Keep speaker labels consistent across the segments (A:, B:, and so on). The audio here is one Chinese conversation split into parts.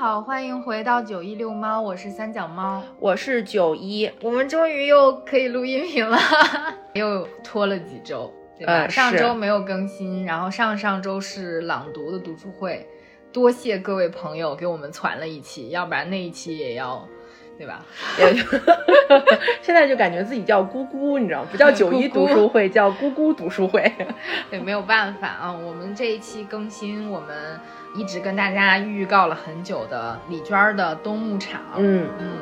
A: 家好，欢迎回到九一遛猫，我是三脚猫，
B: 我是九一，
A: 我们终于又可以录音频了，又拖了几周，对吧？
B: 呃
A: 上周没有更新，然后上上周是朗读的读书会，多谢各位朋友给我们攒了一期，要不然那一期也要，对吧？
B: 也 现在就感觉自己叫姑姑，你知道吗？不叫九一 读书会，叫姑姑读书会。
A: 对，没有办法啊，我们这一期更新，我们一直跟大家预告了很久的李娟的冬牧场，
B: 嗯，
A: 嗯。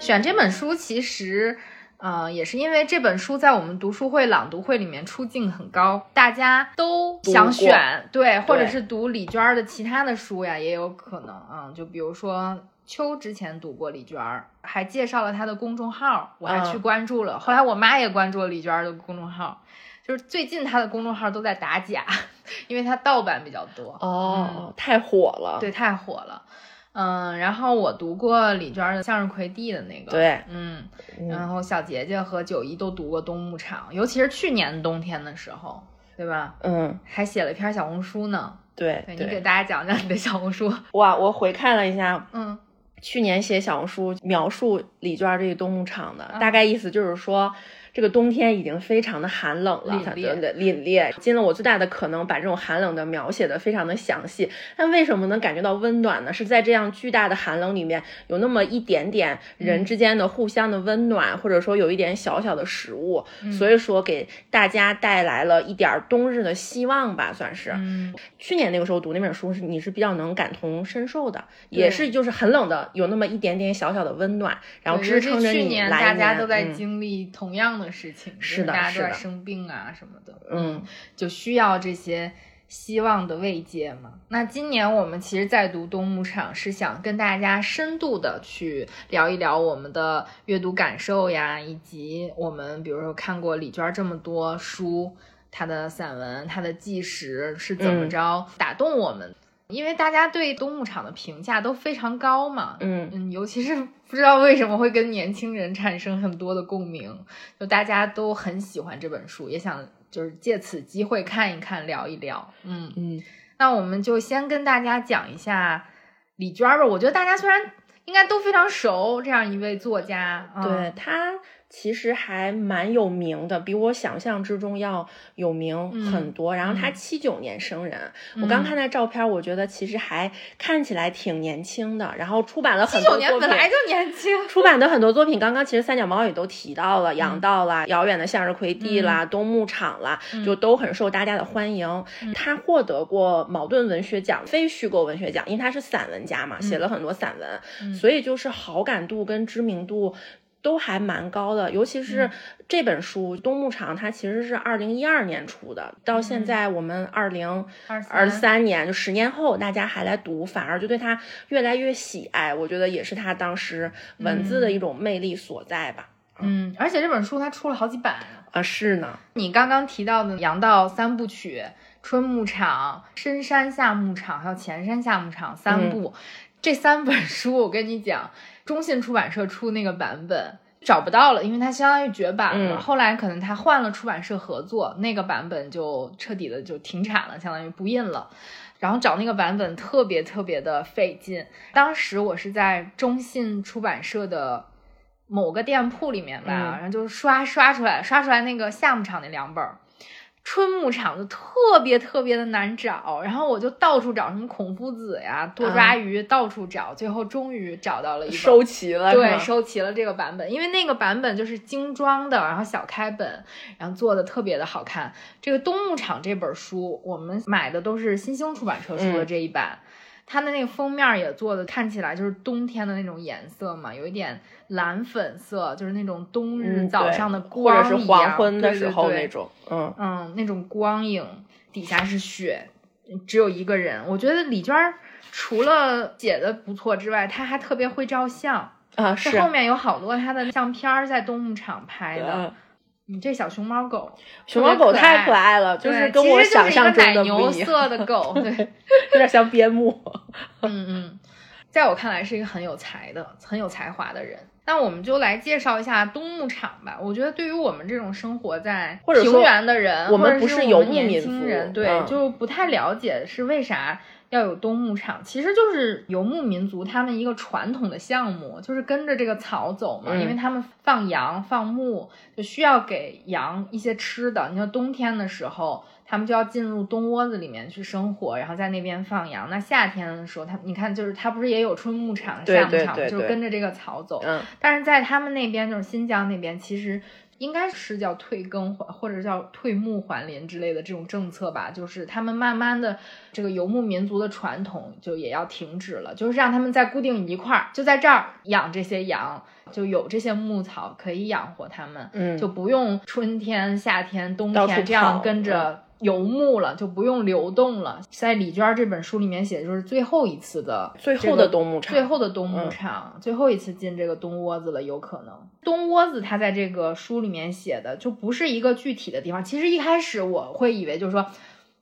A: 选这本书其实，呃，也是因为这本书在我们读书会、朗读会里面出镜很高，大家都想选，对，或者是读李娟儿的其他的书呀，也有可能啊、就比如说。秋之前读过李娟儿，还介绍了她的公众号，我还
B: 嗯
A: 去关注了。后来我妈也关注了李娟儿的公众号，就是最近她的公众号都在打假，因为她盗版比较多。
B: 哦，太火了。
A: 对，太火了。嗯，然后我读过李娟儿的《向日葵地》的那个，
B: 对
A: 嗯，
B: 嗯
A: 然后小杰杰和九一都读过《冬牧场》，尤其是去年冬天的时候，对吧？
B: 嗯，
A: 还写了一篇小红书呢。
B: 对
A: 对你给大家讲讲你的小红书。
B: 哇，我回看了一下，
A: 嗯
B: 去年写小红书描述李娟儿这个冬牧场的，
A: 嗯
B: 大概意思就是说。这个冬天已经非常的寒冷了，
A: 凛冽
B: 尽了我最大的可能把这种寒冷的描写的非常的详细。但为什么能感觉到温暖呢？是在这样巨大的寒冷里面，有那么一点点人之间的互相的温暖，或者说有一点小小的食物，所以说给大家带来了一点儿冬日的希望吧，算是。
A: 嗯，
B: 去年那个时候读那本书是你是比较能感同身受的，也是就是很冷的，有那么一点点小小的温暖，然后支撑着你
A: 去年
B: 来。
A: 大家都在
B: 嗯
A: 经历同样的事情，是
B: 的
A: 大家都在
B: 是的
A: 生病啊什么的。
B: 嗯，
A: 就需要这些希望的慰藉嘛。那今年我们其实，在读《冬牧场》，是想跟大家深度的去聊一聊我们的阅读感受呀，以及我们比如说看过李娟儿这么多书，她的散文、她的纪实是怎么
B: 嗯
A: 着打动我们。因为大家对冬牧场的评价都非常高嘛，
B: 嗯
A: 嗯，尤其是不知道为什么会跟年轻人产生很多的共鸣，就大家都很喜欢这本书，也想就是借此机会看一看、聊一聊。嗯，
B: 嗯，
A: 那我们就先跟大家讲一下李娟儿吧。我觉得大家虽然应该都非常熟这样一位作家，嗯、
B: 对他其实还蛮有名的，比我想象之中要有名很多。然后他
A: 嗯
B: 七九年生人，
A: 嗯
B: 我刚看那照片，我觉得其实还看起来挺年轻的。然后出版了很
A: 七九年
B: 多作品。
A: 本来就年轻，
B: 出版的很多作品，刚刚其实三脚猫也都提到了，《羊
A: 嗯
B: 道》啦，《遥远的向日葵地》啦，冬牧场》啦，就都很受大家的欢迎。他获得过茅盾文学奖非虚构文学奖，因为他是散文家嘛，写了很多散文，所以就是好感度跟知名度。都还蛮高的，尤其是这本书《冬牧场》，它其实是二零一二年出的，到现在我们二零二三年，就十年后，大家还来读，反而就对它越来越喜爱。我觉得也是它当时文字的一种魅力所在吧。
A: 嗯，而且这本书它出了好几版啊。
B: 啊，是呢，
A: 你刚刚提到的《羊道》三部曲、春牧场、深山下牧场，还有前山下牧场三部，这三本书，我跟你讲，中信出版社出那个版本找不到了，因为它相当于绝版了。
B: 嗯
A: 后来可能他换了出版社合作，那个版本就彻底的就停产了，相当于不印了。然后找那个版本特别特别的费劲。当时我是在中信出版社的某个店铺里面吧，
B: 嗯
A: 然后就刷刷出来，刷出来那个夏牧场那两本儿。春牧场就特别特别的难找，然后我就到处找什么孔夫子呀、多抓鱼，到处找，最后终于找到了一本
B: 收齐了，
A: 对，收齐了这个版本，因为那个版本就是精装的，然后小开本，然后做的特别的好看。这个《冬牧场》这本书，我们买的都是新兴出版社出的
B: 嗯
A: 这一版，它的那个封面也做的看起来就是冬天的那种颜色嘛，有一点蓝粉色，就是那种冬日早上的
B: 或
A: 光
B: 者是
A: 一样
B: 黄昏的时候
A: 对
B: 那种，嗯，
A: 嗯，那种光影，底下是雪，只有一个人。我觉得李娟儿除了写的不错之外，她还特别会照相。
B: 啊是
A: 后面有好多她的相片儿在冬牧场拍的。
B: 嗯
A: 你这小熊猫狗，
B: 熊猫狗太可爱了，就是跟我想象中的
A: 奶牛色的狗，对，
B: 有点像边牧。
A: 嗯嗯，在我看来是一个很有才的、很有才华的人。那我们就来介绍一下冬牧场吧。我觉得对于我们这种生活在平原的人，
B: 我们不
A: 是
B: 游牧
A: 民族，对，就不太了解是为啥。要有冬牧场，其实就是游牧民族他们一个传统的项目，就是跟着这个草走嘛。因为他们放羊放牧，就需要给羊一些吃的。你说冬天的时候，他们就要进入冬窝子里面去生活，然后在那边放羊。那夏天的时候，他你看，就是他不是也有春牧场、夏牧场，就是跟着这个草走。
B: 嗯。
A: 但是在他们那边，就是新疆那边，其实。应该是叫退耕还或者叫退牧还林之类的这种政策吧，就是他们慢慢的这个游牧民族的传统就也要停止了，就是让他们在固定一块儿，就在这儿养这些羊，就有这些牧草可以养活他们，
B: 嗯，
A: 就不用春天、夏天、冬天这样跟着。游牧了就不用流动了，在李娟这本书里面写的就是最后一次的
B: 最后的冬牧场，
A: 最后的冬牧场，最后一次进这个冬窝子了，有可能冬窝子它在这个书里面写的就不是一个具体的地方。其实一开始我会以为就是说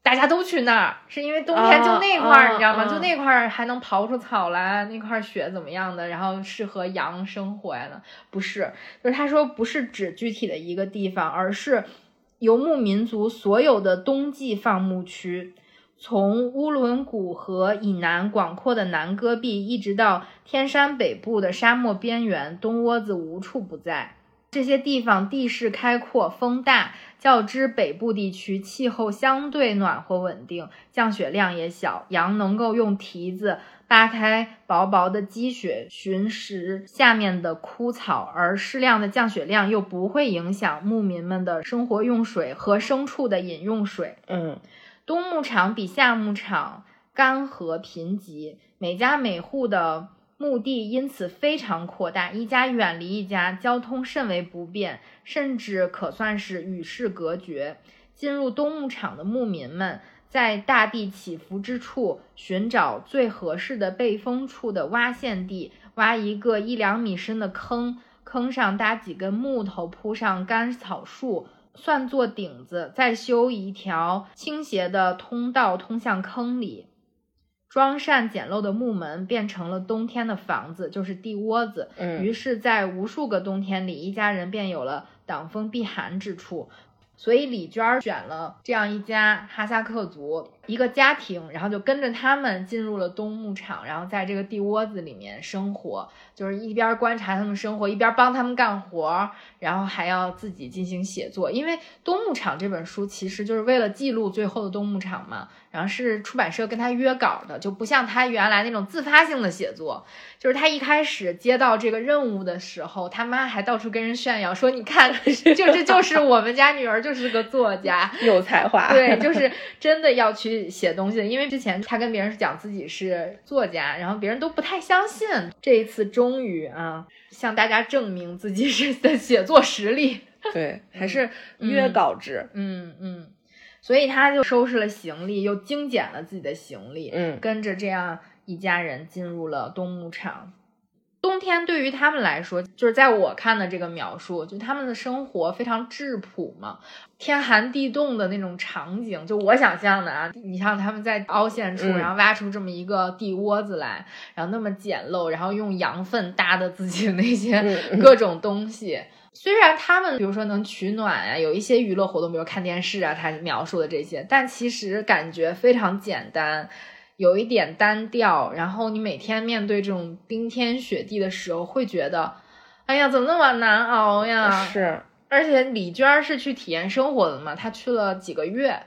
A: 大家都去那儿，是因为冬天就那块儿，你知道吗？就那块儿还能刨出草来，那块雪怎么样的，然后适合羊生活呀的，不是，就是他说不是指具体的一个地方，而是。游牧民族所有的冬季放牧区，从乌伦古河以南广阔的南戈壁，一直到天山北部的沙漠边缘，冬窝子无处不在。这些地方地势开阔，风大，较之北部地区，气候相对暖和稳定，降雪量也小，羊能够用蹄子。扒开薄薄的积雪，寻食下面的枯草，而适量的降雪量又不会影响牧民们的生活用水和牲畜的饮用水。
B: 嗯，
A: 冬牧场比夏牧场干涸贫瘠，每家每户的墓地因此非常扩大，一家远离一家，交通甚为不便，甚至可算是与世隔绝。进入冬牧场的牧民们。在大地起伏之处寻找最合适的背风处的挖陷地，挖一个一两米深的坑，坑上搭几根木头，铺上干草树，算作顶子，再修一条倾斜的通道通向坑里，装善简陋的木门变成了冬天的房子，就是地窝子。于是，在无数个冬天里，一家人便有了挡风避寒之处。所以李娟选了这样一家哈萨克族一个家庭，然后就跟着他们进入了冬牧场，然后在这个地窝子里面生活，就是一边观察他们生活，一边帮他们干活，然后还要自己进行写作。因为《冬牧场》这本书其实就是为了记录最后的冬牧场嘛。然后是出版社跟他约稿的，就不像他原来那种自发性的写作。就是他一开始接到这个任务的时候，他妈还到处跟人炫耀说：“你看，就这就是我们家女儿就是个作家，
B: 有才华。”
A: 对，就是真的要去写东西的。因为之前他跟别人讲自己是作家，然后别人都不太相信。这一次终于啊，向大家证明自己是的 写作实力。
B: 对，还是约稿制。
A: 嗯嗯。所以他就收拾了行李，又精简了自己的行李，
B: 嗯，
A: 跟着这样一家人进入了冬牧场。冬天对于他们来说，就是在我看的这个描述，就他们的生活非常质朴嘛，天寒地冻的那种场景，就我想象的啊。你像他们在凹陷处，然后挖出这么一个地窝子来，然后那么简陋，然后用羊粪搭的自己的那些各种东西。虽然他们比如说能取暖啊，有一些娱乐活动，比如看电视啊，他描述的这些，但其实感觉非常简单，有一点单调。然后你每天面对这种冰天雪地的时候，会觉得，哎呀，怎么那么难熬呀？
B: 是，
A: 而且李娟是去体验生活的嘛，她去了几个月。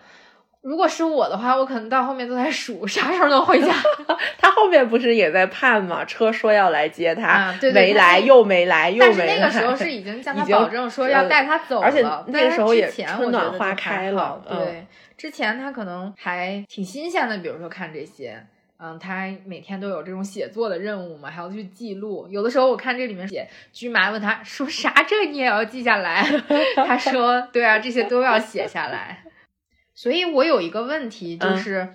A: 如果是我的话，我可能到后面都在数啥时候能回家。
B: 他后面不是也在盼吗？车说要来接
A: 他，
B: 没来又没来又没来。但
A: 是那个时候是已经向他保证说要 带他走了，
B: 而且那个时候也
A: 春
B: 暖花开了。
A: 对，之前他可能还挺新鲜的，比如说看这些，嗯，他每天都有这种写作的任务嘛，还要去记录。有的时候我看这里面写，居麻问他说啥，这你也要记下来？他说对啊，这些都要写下来。所以我有一个问题，就是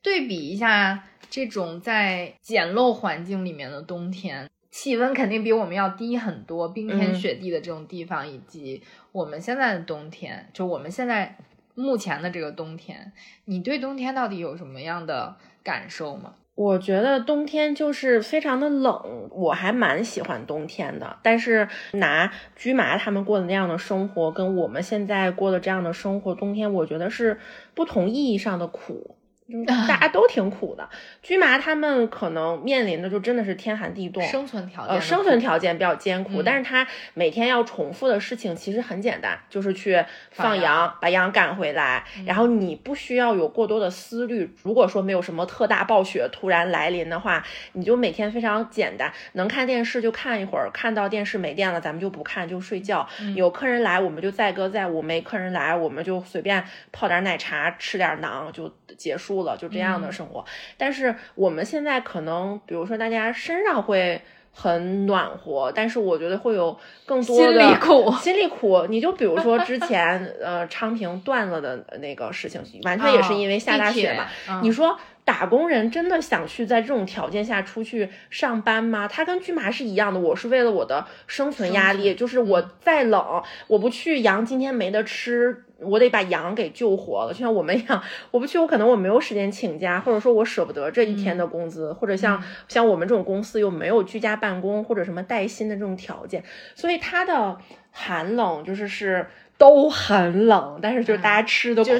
A: 对比一下这种在简陋环境里面的冬天，气温肯定比我们要低很多，冰天雪地的这种地方，以及我们现在的冬天，就我们现在目前的这个冬天，你对冬天到底有什么样的感受吗？
B: 我觉得冬天就是非常的冷，我还蛮喜欢冬天的。但是拿居麻他们过的那样的生活，跟我们现在过的这样的生活，冬天我觉得是不同意义上的苦。大家都挺苦的，驹麻他们可能面临的就真的是天寒地冻，
A: 生存条件，
B: 呃，生存条件比较艰苦。但是他每天要重复的事情其实很简单，就是去放羊，把羊赶回来，然后你不需要有过多的思虑。如果说没有什么特大暴雪突然来临的话，你就每天非常简单，能看电视就看一会儿，看到电视没电了，咱们就不看就睡觉。有客人来，我们就载歌载舞；没客人来，我们就随便泡点奶茶，吃点馕就结束。了就这样的生活，但是我们现在可能，比如说大家身上会很暖和，但是我觉得会有更多的
A: 心里苦，
B: 心里苦。你就比如说之前呃昌平断了的那个事情，完全也是因为下大雪嘛。你说打工人真的想去在这种条件下出去上班吗？他跟巨麻是一样的，我是为了我的生存压力，就是我再冷，我不去，羊今天没得吃。我得把羊给救活了，就像我们一样，我不去，我可能我没有时间请假，或者说我舍不得这一天的工资，或者像像我们这种公司又没有居家办公或者什么带薪的这种条件，所以它的寒冷就是是都很冷，但是就是大家吃的苦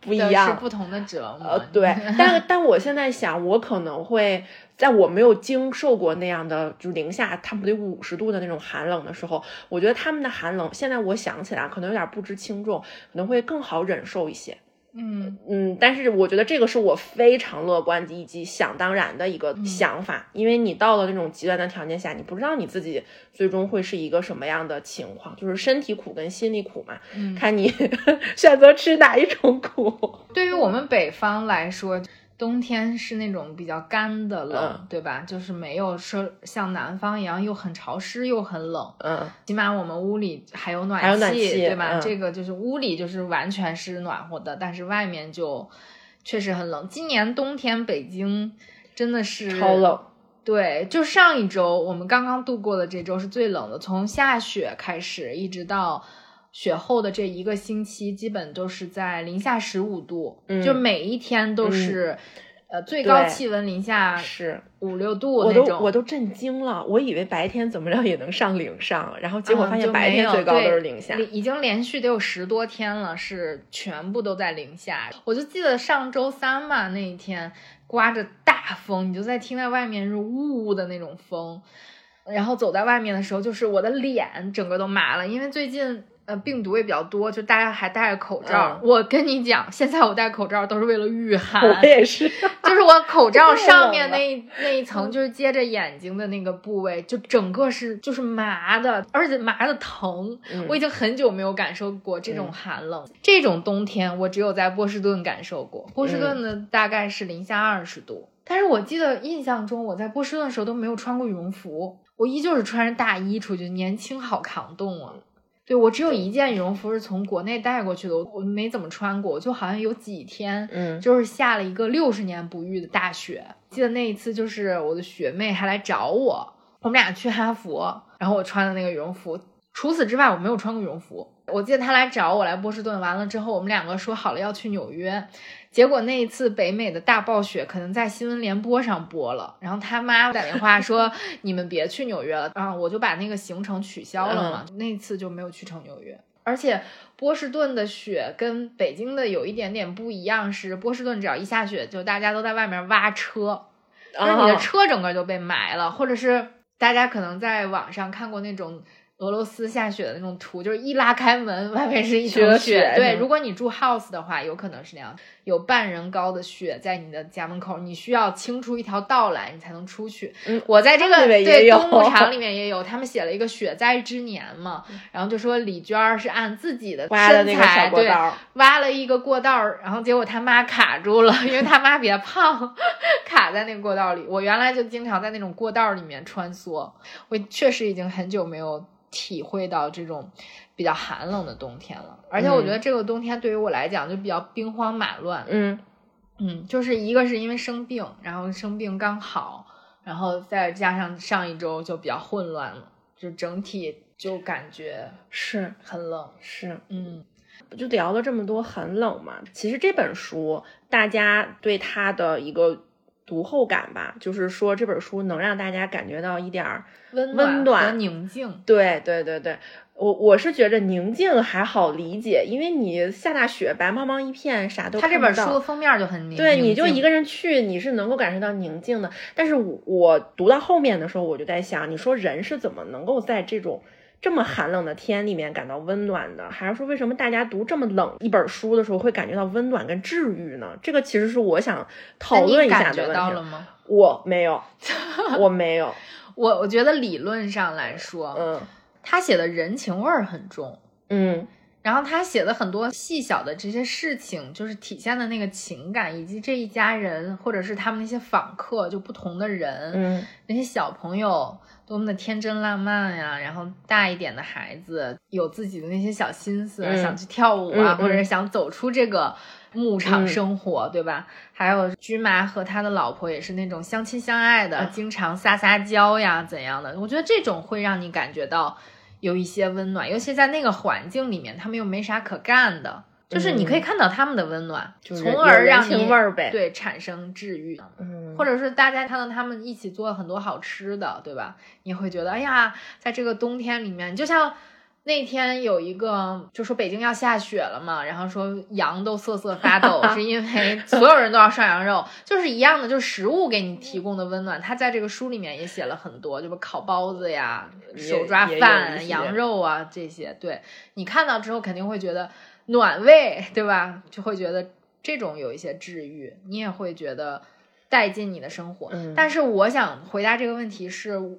B: 不一样，
A: 是不同的折磨。
B: 呃，对，但但我现在想，我可能会。在我没有经受过那样的，就零下，他们得五十度的那种寒冷的时候，我觉得他们的寒冷，现在我想起来可能有点不知轻重，可能会更好忍受一些。
A: 嗯
B: 嗯，但是我觉得这个是我非常乐观以及想当然的一个想法，因为你到了那种极端的条件下，你不知道你自己最终会是一个什么样的情况，就是身体苦跟心里苦嘛，看你 选择吃哪一种苦。
A: 对于我们北方来说。冬天是那种比较干的冷，对吧？就是没有说像南方一样又很潮湿又很冷。
B: 嗯，
A: 起码我们屋里还有暖气，对吧？这个就是屋里就是完全是暖和的，但是外面就确实很冷。今年冬天北京真的是
B: 超冷。
A: 对，就上一周我们刚刚度过的这周是最冷的，从下雪开始一直到。雪后的这一个星期，基本都是在零下十五度，就每一天都是，呃，最高气温零下
B: 是
A: 五六度
B: 那种。我都我都震惊了，我以为白天怎么着也能上零上，然后结果发现白天最高都是零下，
A: 已经连续得有十多天了，是全部都在零下。我就记得上周三嘛，那一天刮着大风，你就在听在外面是呜呜的那种风，然后走在外面的时候，就是我的脸整个都麻了，因为最近。呃，病毒也比较多，就大家还戴着口罩。我跟你讲，现在我戴口罩都是为了御 寒。
B: 我也是，
A: 就是我口罩 上面那那一层，就是接着眼睛的那个部位，就整个是就是麻的，而且麻的疼。我已经很久没有感受过这种寒冷，这种冬天我只有在波士顿感受过。波士顿的大概是零下二十度，但是我记得印象中我在波士顿的时候都没有穿过羽绒服，我依旧是穿着大衣出去，年轻好扛冻啊。对我只有一件羽绒服是从国内带过去的，我没怎么穿过，就好像有几天，
B: 嗯，
A: 就是下了一个六十年不遇的大雪。记得那一次，就是我的学妹还来找我，我们俩去哈佛，然后我穿的那个羽绒服。除此之外，我没有穿过羽绒服。我记得她来找我来波士顿，完了之后，我们两个说好了要去纽约。结果那一次北美的大暴雪可能在新闻联播上播了，然后他妈打电话说你们别去纽约了，然后我就把那个行程取消了嘛。那次就没有去成纽约。而且波士顿的雪跟北京的有一点点不一样，是波士顿只要一下雪，就大家都在外面挖车，就是你的车整个就被埋了，或者是大家可能在网上看过那种。俄罗斯下雪的那种图，就是一拉开门，外面是一层雪。对，如果你住 house 的话，有可能是那样，有半人高的雪在你的家门口，你需要清出一条道来，你才能出去。
B: 嗯，
A: 我在这个对冬牧场里面也有，他们写了一个雪灾之年嘛，然后就说李娟是按自己的身材对挖了一个过道，然后结果他妈卡住了，因为他妈比较胖，卡在那个过道里。我原来就经常在那种过道里面穿梭，我确实已经很久没有。体会到这种比较寒冷的冬天了，而且我觉得这个冬天对于我来讲就比较兵荒马乱。
B: 嗯
A: 嗯，就是一个是因为生病，然后生病刚好，然后再加上上一周就比较混乱了，就整体就感觉
B: 是
A: 很冷。
B: 是，
A: 嗯，
B: 就聊了这么多很冷嘛。其实这本书大家对它的一个读后感吧，就是说这本书能让大家感觉到一点儿
A: 温
B: 温暖
A: 和宁静。
B: 对对对对，我我是觉着宁静还好理解，因为你下大雪，白茫茫一片，啥都
A: 它这
B: 看不到
A: 本书的封面就很宁，
B: 对，你就一个人去，你是能够感受到宁静的。但是我我读到后面的时候，我就在想，你说人是怎么能够在这种这么寒冷的天里面感到温暖的？还是说为什么大家读这么冷一本书的时候会感觉到温暖跟治愈呢？这个其实是我想讨论一下的问题。
A: 到了吗？
B: 我没有，我没有，
A: 我我觉得理论上来说，
B: 嗯
A: 他写的人情味儿很重。
B: 嗯
A: 然后他写的很多细小的这些事情，就是体现的那个情感，以及这一家人或者是他们那些访客，就不同的人，
B: 嗯
A: 那些小朋友多么的天真烂漫呀，然后大一点的孩子有自己的那些小心思，
B: 嗯
A: 想去跳舞啊，或者是想走出这个牧场
B: 嗯
A: 生活，对吧？还有驹麻和他的老婆也是那种相亲相爱的，
B: 啊
A: 经常撒撒娇呀怎样的？我觉得这种会让你感觉到有一些温暖，尤其在那个环境里面，他们又没啥可干的。就是你可以看到他们的温暖，
B: 嗯
A: 从而让你
B: 味儿呗
A: 对产生治愈。
B: 嗯，
A: 或者是大家看到他们一起做了很多好吃的，对吧？你会觉得，哎呀，在这个冬天里面，就像那天有一个就说北京要下雪了嘛，然后说羊都瑟瑟发抖，是因为所有人都要涮羊肉，就是一样的，就是食物给你提供的温暖。他在这个书里面也写了很多，就是烤包子呀、手抓饭、羊肉啊这些，对你看到之后肯定会觉得暖胃，对吧？就会觉得这种有一些治愈，你也会觉得带进你的生活。
B: 嗯
A: 但是我想回答这个问题是，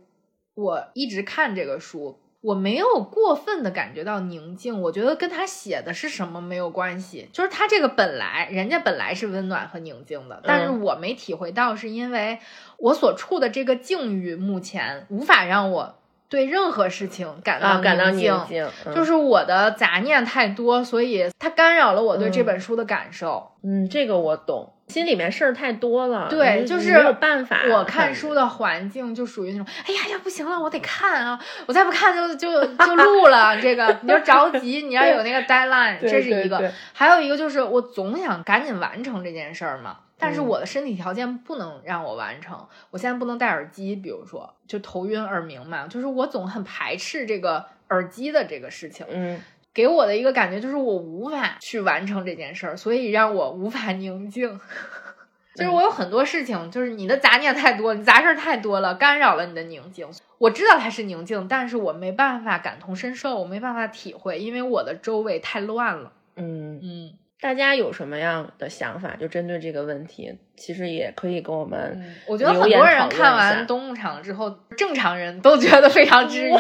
A: 我一直看这个书，我没有过分的感觉到宁静，我觉得跟他写的是什么没有关系，就是他这个本来人家本来是温暖和宁静的，但是
B: 嗯
A: 我没体会到，是因为我所处的这个境遇目前无法让我对任何事情感到
B: 啊，感到
A: 宁
B: 宁静，嗯
A: 就是我的杂念太多，所以它干扰了我对这
B: 嗯
A: 本书的感受。
B: 嗯，这个我懂，心里面事儿太多了，
A: 对，就是
B: 没有办法。
A: 我看书的环境就属于那种，哎呀呀，不行了，我得看啊！我再不看就就就录了。这个你要着急，你要有那个 deadline，这是一个。还有一个就是我总想赶紧完成这件事儿嘛，但是
B: 嗯
A: 我的身体条件不能让我完成。我现在不能戴耳机，比如说就头晕耳鸣嘛，就是我总很排斥这个耳机的这个事情。
B: 嗯
A: 给我的一个感觉就是我无法去完成这件事儿，所以让我无法宁静。就是我有很多事情，就是你的杂念太多，你杂事儿太多了，干扰了你的宁静。我知道它是宁静，但是我没办法感同身受，我没办法体会，因为我的周围太乱了。
B: 嗯，
A: 嗯
B: 大家有什么样的想法？就针对这个问题，其实也可以跟我们
A: 嗯，我觉得很多人看完《冬牧场》之后，正常人都觉得非常治愈。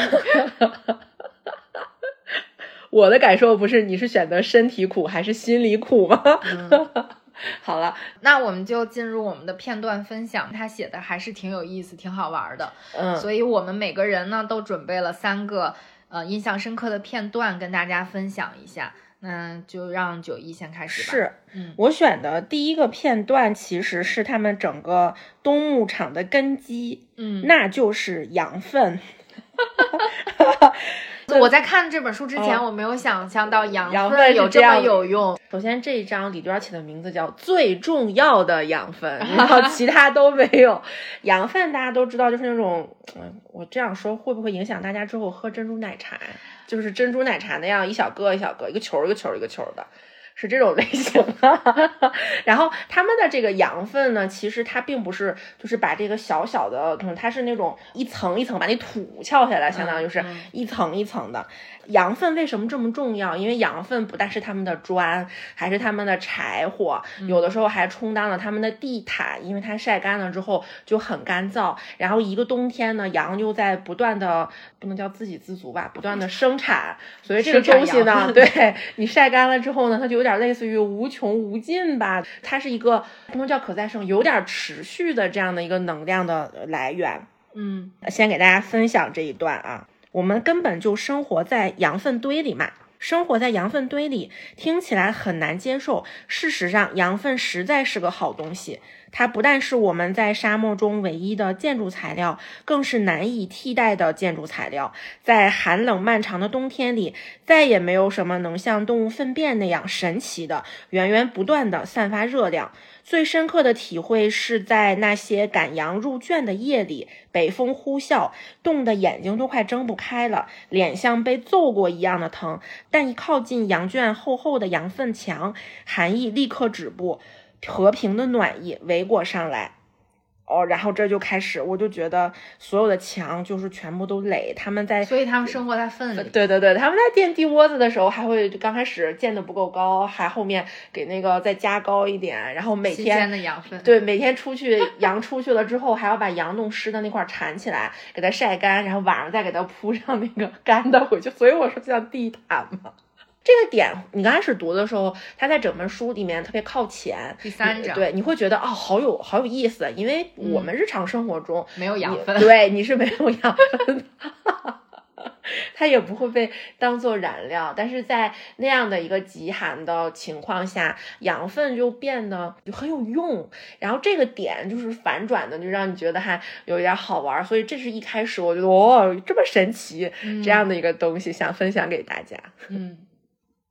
B: 我的感受不是你是选择身体苦还是心理苦吗？
A: 嗯
B: 好了，
A: 那我们就进入我们的片段分享，他写的还是挺有意思、挺好玩的。
B: 嗯，
A: 所以我们每个人呢都准备了三个呃印象深刻的片段跟大家分享一下。那就让九一先开始吧。，
B: 是
A: 嗯
B: 我选的第一个片段，其实是他们整个冬牧场的根基，
A: 嗯，
B: 那就是羊粪。
A: 我在看这本书之前，
B: 哦
A: 我没有想象到羊
B: 羊粪有这样
A: 有这么有用。
B: 首先这一章李娟起的名字叫最重要的养分，然后其他都没有。养分大家都知道，就是那种，嗯，我这样说会不会影响大家之后喝珍珠奶茶？就是珍珠奶茶那样一小个一小个，一个球儿一个球儿一个球儿的。是这种类型的，然后他们的这个羊粪呢，其实它并不是就是把这个小小的，嗯，它是那种一层一层把那土撬下来，相当于是
A: 嗯
B: 一层一层的。羊粪为什么这么重要？因为羊粪不但是他们的砖，还是他们的柴火，有的时候还充当了他们的地毯，因为它晒干了之后就很干燥。然后一个冬天呢，羊又在不断的不能叫自给自足吧，不断的生产，所以这个东西呢，对你晒干了之后呢，它就有点类似于无穷无尽吧，它是一个不能叫可再生，有点持续的这样的一个能量的来源。
A: 嗯
B: 先给大家分享这一段啊，我们根本就生活在羊粪堆里嘛。生活在羊粪堆里，听起来很难接受。事实上，羊粪实在是个好东西，它不但是我们在沙漠中唯一的建筑材料，更是难以替代的建筑材料。在寒冷漫长的冬天里，再也没有什么能像动物粪便那样神奇的源源不断的散发热量。最深刻的体会是在那些赶羊入圈的夜里，北风呼啸，冻得眼睛都快睁不开了，脸像被揍过一样的疼。但一靠近羊圈厚厚的羊粪墙，寒意立刻止步，和平的暖意围裹上来。哦，然后这就开始，我就觉得所有的墙就是全部都垒，他们在，
A: 所以他们生活在粪里。
B: 对对对，他们在垫地窝子的时候，还会刚开始建的不够高，还后面给那个再加高一点，然后每天
A: 的羊粪，
B: 对，每天出去羊出去了之后，还要把羊弄湿的那块铲起来，给它晒干，然后晚上再给它铺上那个干的回去。所以我说像地毯嘛。这个点，你刚开始读的时候，它在整本书里面特别靠前，
A: 第三章，
B: 对，你会觉得哦，好有好有意思，因为我们日常生活中
A: 没有养分，
B: 对，你是没有养分的，它也不会被当做燃料，但是在那样的一个极寒的情况下，养分就变得就很有用，然后这个点就是反转的，就让你觉得还有一点好玩，所以这是一开始我觉得哦，这么神奇这样的一个东西，想分享给大家，
A: 嗯。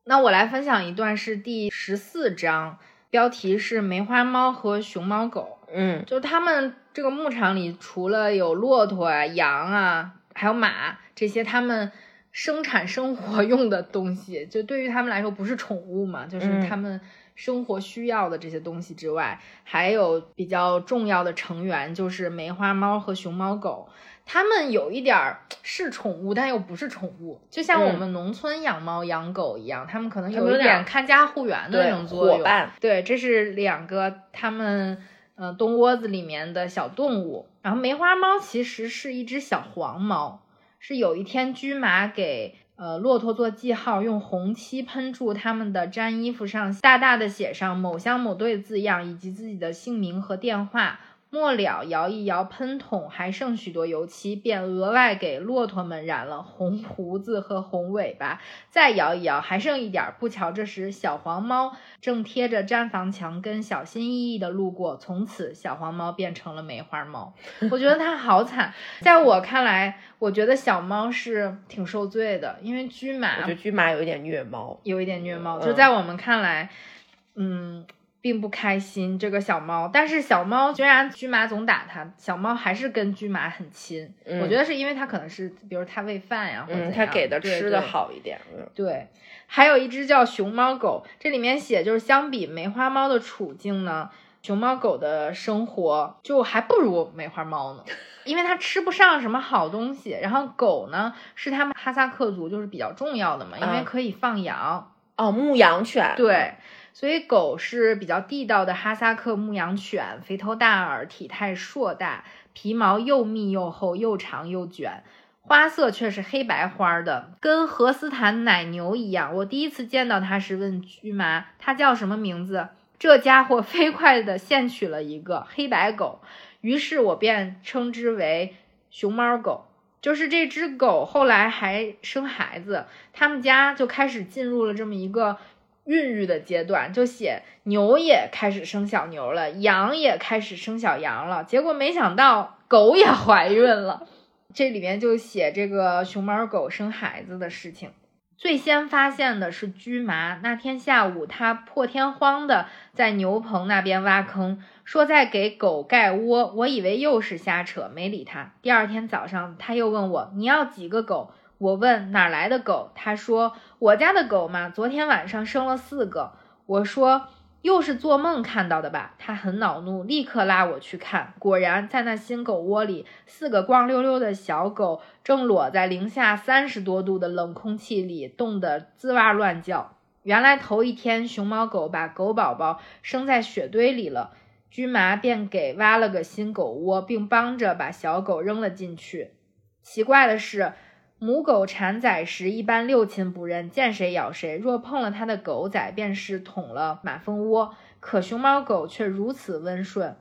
A: 那我来分享一段，是第十四章，标题是梅花猫和熊猫狗。
B: 嗯，
A: 就他们这个牧场里，除了有骆驼啊、羊啊，还有马这些他们生产生活 用的东西，就对于他们来说不是宠物嘛，就是他们生活需要的这些东西之外，还有比较重要的成员，就是梅花猫和熊猫狗。他们有一点儿 是宠物，但又不是宠物，就像我们农村养猫养狗一样，他们可能有一点看家护园的那种作用。
B: 伙伴，
A: 对，这是两个他们呃冬窝子里面的小动物。然后梅花猫其实是一只小黄猫，是有一天驹马给呃骆驼做记号，用红漆喷注他们的毡衣服上，大大的写上某乡某队字样以及自己的姓名和电话。末了，摇一摇喷筒，还剩许多油漆，便额外给骆驼们染了红胡子和红尾巴。再摇一摇，还剩一点。不巧，这时小黄猫正贴着毡房墙根，小心翼翼地路过。从此，小黄猫变成了梅花猫。我觉得它好惨。在我看来，我觉得小猫是挺受罪的，因为驹马，
B: 我觉得驹马有一点虐猫，
A: 有一点虐猫。就在我们看来，嗯。并不开心，这个小猫，但是小猫虽然驹马总打它，小猫还是跟驹马很亲。我觉得是因为它可能是，比如它喂饭呀，或者
B: 它给的吃的好一点。
A: 对，还有一只叫熊猫狗，这里面写就是相比梅花猫的处境呢，熊猫狗的生活就还不如梅花猫呢，因为它吃不上什么好东西。然后狗呢是他们哈萨克族就是比较重要的嘛，因为可以放羊。
B: 哦，牧羊犬。
A: 对。所以狗是比较地道的哈萨克牧羊犬，肥头大耳，体态硕大，皮毛又密又厚，又长又卷，花色却是黑白花的，跟荷斯坦奶牛一样。我第一次见到它时，问驹妈它叫什么名字，这家伙 飞快地现取了一个黑白狗，于是我便称之为熊猫狗。就是这只狗后来还生孩子，他们家就开始进入了这么一个。孕育的阶段，就写牛也开始生小牛了，羊也开始生小羊了，结果没想到狗也怀孕了。这里面就写这个熊猫狗生孩子的事情。最先发现的是驹麻，那天下午他破天荒的在牛棚那边挖坑，说在给狗盖窝。我以为又是瞎扯，没理他。第二天早上他又问我，你要几个狗？我问哪来的狗，他说我家的狗嘛，昨天晚上生了四个。我说又是做梦看到的吧？他很恼怒，立刻拉我去看。果然，在那新狗窝里，四个光溜溜的小狗正裸在零下三十多度的冷空气里，冻得吱哇乱叫。原来头一天熊猫狗把狗宝宝生在雪堆里了，驹麻便给挖了个新狗窝，并帮着把小狗扔了进去。奇怪的是。母狗产崽时一般六亲不认，见谁咬谁。若碰了它的狗崽，便是捅了马蜂窝。可熊猫狗却如此温顺。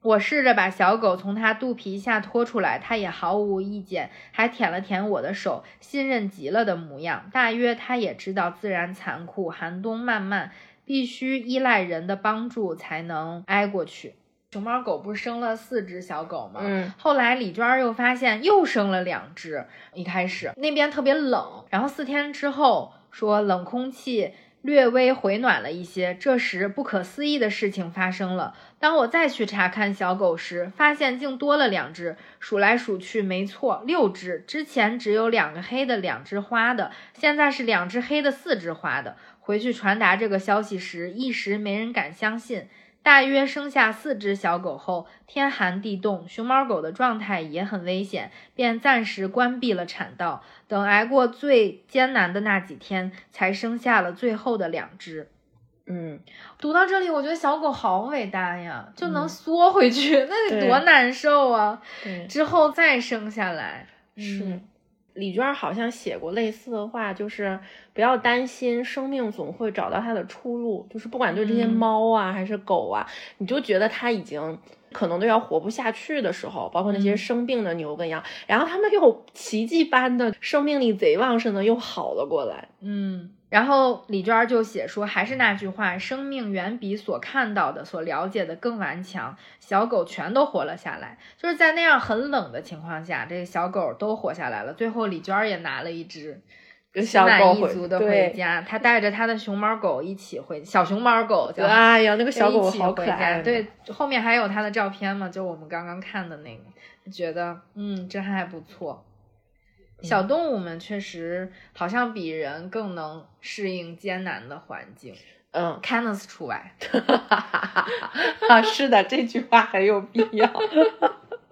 A: 我试着把小狗从它肚皮下拖出来，它也毫无意见，还舔了舔我的手，信任极了的模样。大约它也知道自然残酷，寒冬漫漫，必须依赖人的帮助才能挨过去。熊猫狗不是生了四只小狗吗？
B: 嗯，
A: 后来李娟又发现又生了两只。一开始那边特别冷，然后四天之后说冷空气略微回暖了一些。这时不可思议的事情发生了。当我再去查看小狗时，发现竟多了两只。数来数去，没错，六只。之前只有两个黑的，两只花的，现在是两只黑的，四只花的。回去传达这个消息时，一时没人敢相信。大约生下四只小狗后，天寒地冻，熊猫狗的状态也很危险，便暂时关闭了产道。等挨过最艰难的那几天，才生下了最后的两只。
B: 嗯，
A: 读到这里，我觉得小狗好伟大呀，就能缩回去，那得多难受啊！之后再生下来，
B: 是。李娟好像写过类似的话，就是不要担心，生命总会找到它的出路。就是不管对这些猫啊还是狗啊，你就觉得它已经可能都要活不下去的时候，包括那些生病的牛跟羊，然后它们又奇迹般的生命力贼旺盛的又好了过来。
A: 嗯。然后李娟就写说，还是那句话，生命远比所看到的、所了解的更顽强。小狗全都活了下来，就是在那样很冷的情况下，这个小狗都活下来了。最后李娟也拿了一只
B: 心
A: 满意足的回家，她带着她的熊猫狗一起回小熊猫狗，
B: 哎呀，那个小狗好可爱。
A: 对，后面还有她的照片嘛，就我们刚刚看的那个，觉得嗯，这还不错。小动物们确实好像比人更能适应艰难的环境，
B: 嗯
A: c a n n s 除外。
B: 啊，是的，这句话很有必要。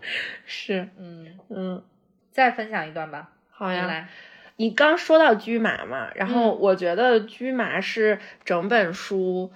B: 是，
A: 嗯
B: 嗯，
A: 再分享一段吧。
B: 好呀，
A: 来，
B: 你刚说到驹马嘛，然后我觉得驹马是整本书。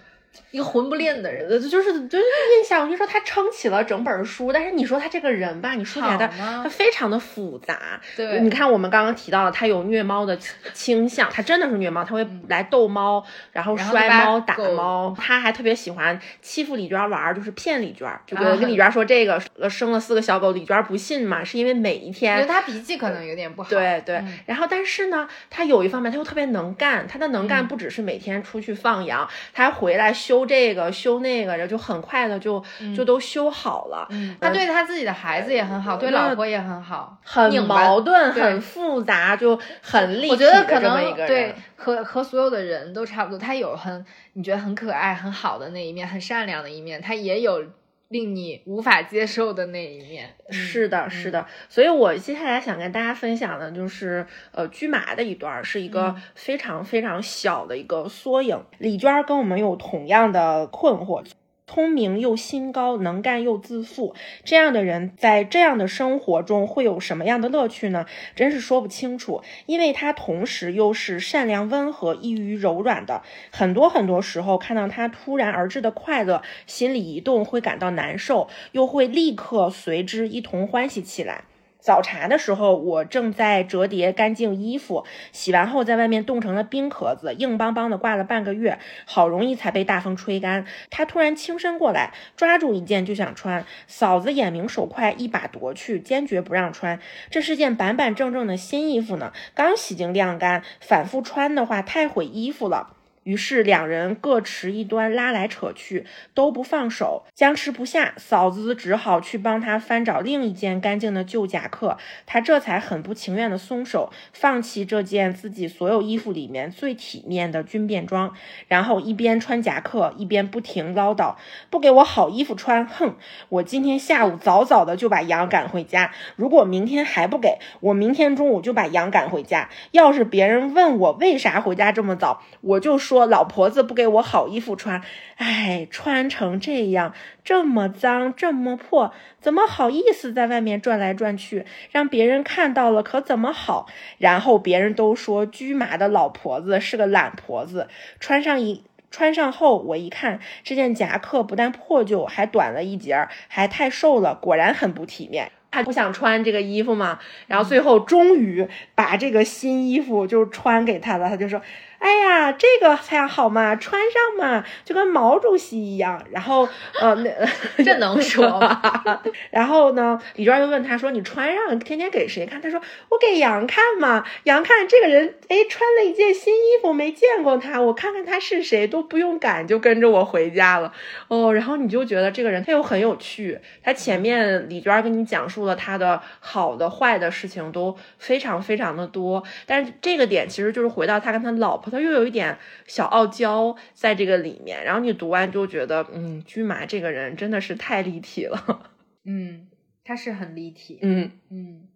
A: 一个混不吝的人，
B: 就是就是印象，我就说他撑起了整本书。但是你说他这个人吧，你说起来他他非常的复杂。
A: 对，
B: 你看我们刚刚提到了，他有虐猫的倾向，他真的是虐猫，他会来逗猫，然后摔猫打猫。他还特别喜欢欺负李娟玩，就是骗李娟，就跟跟李娟说这个生了四个小狗，李娟不信嘛，是因为每一天，
A: 因为他脾气可能有点不好。
B: 对对，然后但是呢，他有一方面他又特别能干，他的能干不只是每天出去放羊，他还回来。修这个修那个，然后就很快的就就都修好了。
A: 他对他自己的孩子也很好，对老婆也很好，
B: 很矛盾，很复杂，就很立体。
A: 我觉得可能对和和所有的人都差不多。他有很你觉得很可爱、很好的那一面，很善良的一面，他也有。令你无法接受的那一面，
B: 是的，是的，所以我接下来想跟大家分享的就是，呃，驹马的一段，是一个非常非常小的一个缩影。李娟跟我们有同样的困惑。聪明又心高，能干又自负，这样的人在这样的生活中会有什么样的乐趣呢？真是说不清楚。因为他同时又是善良温和、易于柔软的，很多很多时候看到他突然而至的快乐，心里一动会感到难受，又会立刻随之一同欢喜起来。早茶的时候，我正在折叠干净衣服，洗完后在外面冻成了冰壳子，硬邦邦的挂了半个月，好容易才被大风吹干。他突然轻身过来，抓住一件就想穿，嫂子眼明手快，一把夺去，坚决不让穿。这是件板板正正的新衣服呢，刚洗净晾干，反复穿的话太毁衣服了。于是两人各持一端，拉来扯去，都不放手，僵持不下。嫂子只好去帮他翻找另一件干净的旧夹克，他这才很不情愿的松手，放弃这件自己所有衣服里面最体面的军便装，然后一边穿夹克，一边不停唠叨：“不给我好衣服穿，哼！我今天下午早早的就把羊赶回家，如果明天还不给我，明天中午就把羊赶回家。要是别人问我为啥回家这么早，我就说。”说老婆子不给我好衣服穿，哎，穿成这样，这么脏，这么破，怎么好意思在外面转来转去？让别人看到了可怎么好？然后别人都说驹马的老婆子是个懒婆子。穿上一穿上后，我一看这件夹克不但破旧，还短了一截，还太瘦了，果然很不体面。他不想穿这个衣服嘛，然后最后终于把这个新衣服就穿给他了。他就说。哎呀，这个才好嘛，穿上嘛，就跟毛主席一样。然后，呃，那
A: 这能说吗？
B: 然后呢，李娟就问他说：“你穿上，天天给谁看？”他说：“我给杨看嘛。杨看这个人，哎，穿了一件新衣服，没见过他，我看看他是谁，都不用赶就跟着我回家了。哦，然后你就觉得这个人他又很有趣。他前面李娟跟你讲述了他的好的、坏的事情都非常非常的多，但是这个点其实就是回到他跟他老婆，他又有一点小傲娇在这个里面。然后你读完就觉得，嗯，居麻这个人真的是太立体了。
A: 嗯，他是很立体。
B: 嗯
A: 嗯，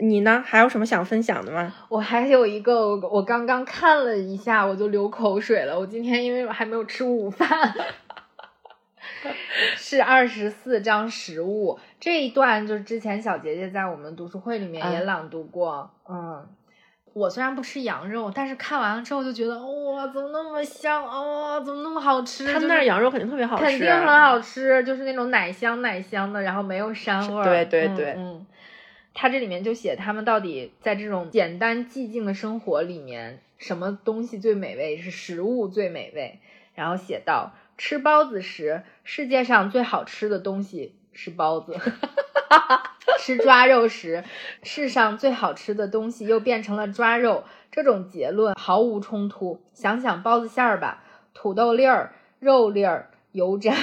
B: 你呢？还有什么想分享的吗？
A: 我还有一个，我刚刚看了一下，我就流口水了。我今天因为我还没有吃午饭，是二十四章食物这一段，就是之前小杰杰在我们读书会里面也朗读过。嗯，我虽然不吃羊肉，但是看完了之后就觉得，哇，怎么那么香啊？怎么那么好吃？
B: 他们那儿羊肉肯定特别好吃，
A: 肯定很好吃，就是那种奶香奶香的，然后没有膻味儿。
B: 对对对，
A: 嗯。他这里面就写他们到底在这种简单寂静的生活里面，什么东西最美味？是食物最美味。然后写到吃包子时，世界上最好吃的东西是包子；吃抓肉时，世上最好吃的东西又变成了抓肉。这种结论毫无冲突。想想包子馅儿吧，土豆粒儿、肉粒儿、油渣。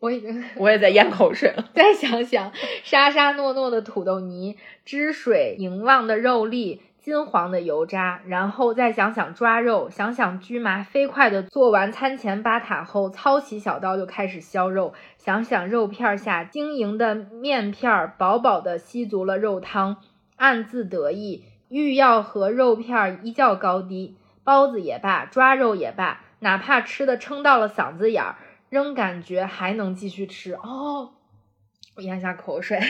A: 我已经，
B: 我也在咽口水了。
A: 再想想，沙沙糯糯的土豆泥，汁水凝望的肉粒，金黄的油渣，然后再想想抓肉，想想驹麻飞快的做完餐前巴塔后，操起小刀就开始削肉，想想肉片下晶莹的面片饱饱的吸足了肉汤，暗自得意，欲要和肉片一较高低。包子也罢，抓肉也罢，哪怕吃的撑到了嗓子眼儿。仍感觉还能继续吃哦，我咽下口水。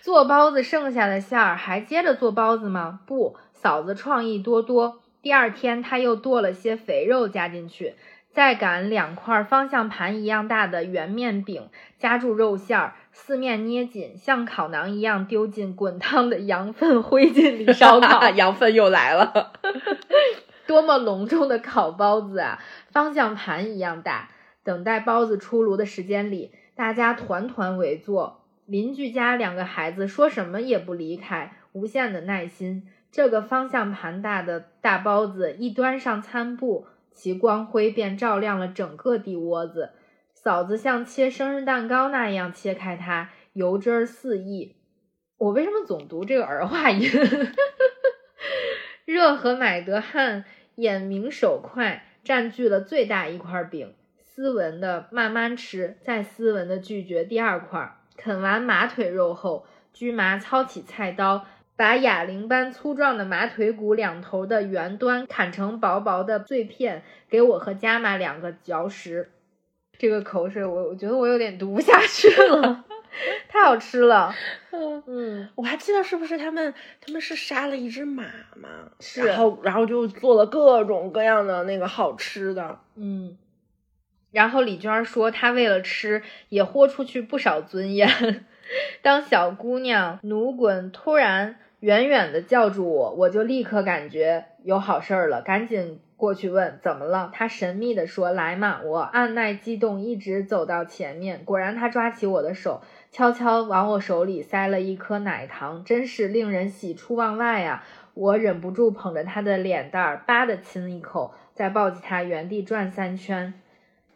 A: 做包子剩下的馅儿还接着做包子吗？不，嫂子创意多多。第二天，她又剁了些肥肉加进去，再擀两块方向盘一样大的圆面饼，夹住肉馅儿，四面捏紧，像烤馕一样丢进滚烫的羊粪灰烬里烧烤。
B: 羊粪又来了，
A: 多么隆重的烤包子啊！方向盘一样大。等待包子出炉的时间里，大家团团围坐。邻居家两个孩子说什么也不离开，无限的耐心。这个方向盘大的大包子一端上餐布，其光辉便照亮了整个地窝子。嫂子像切生日蛋糕那样切开它，油汁儿四溢。我为什么总读这个儿化音？热和买得汗眼明手快，占据了最大一块饼。斯文的慢慢吃，再斯文的拒绝第二块。啃完马腿肉后，驹麻操起菜刀，把哑铃般粗壮的马腿骨两头的圆端砍成薄薄的碎片，给我和加马两个嚼食。这个口水，我我觉得我有点读不下去了，太好吃了。嗯，
B: 我还记得是不是他们他们是杀了一只马嘛？
A: 是，
B: 然后然后就做了各种各样的那个好吃的。
A: 嗯。然后李娟说，她为了吃也豁出去不少尊严。当小姑娘奴滚突然远远的叫住我，我就立刻感觉有好事儿了，赶紧过去问怎么了。她神秘的说：“来嘛。”我按耐激动，一直走到前面。果然，她抓起我的手，悄悄往我手里塞了一颗奶糖，真是令人喜出望外啊！我忍不住捧着她的脸蛋儿，吧的亲一口，再抱起她原地转三圈。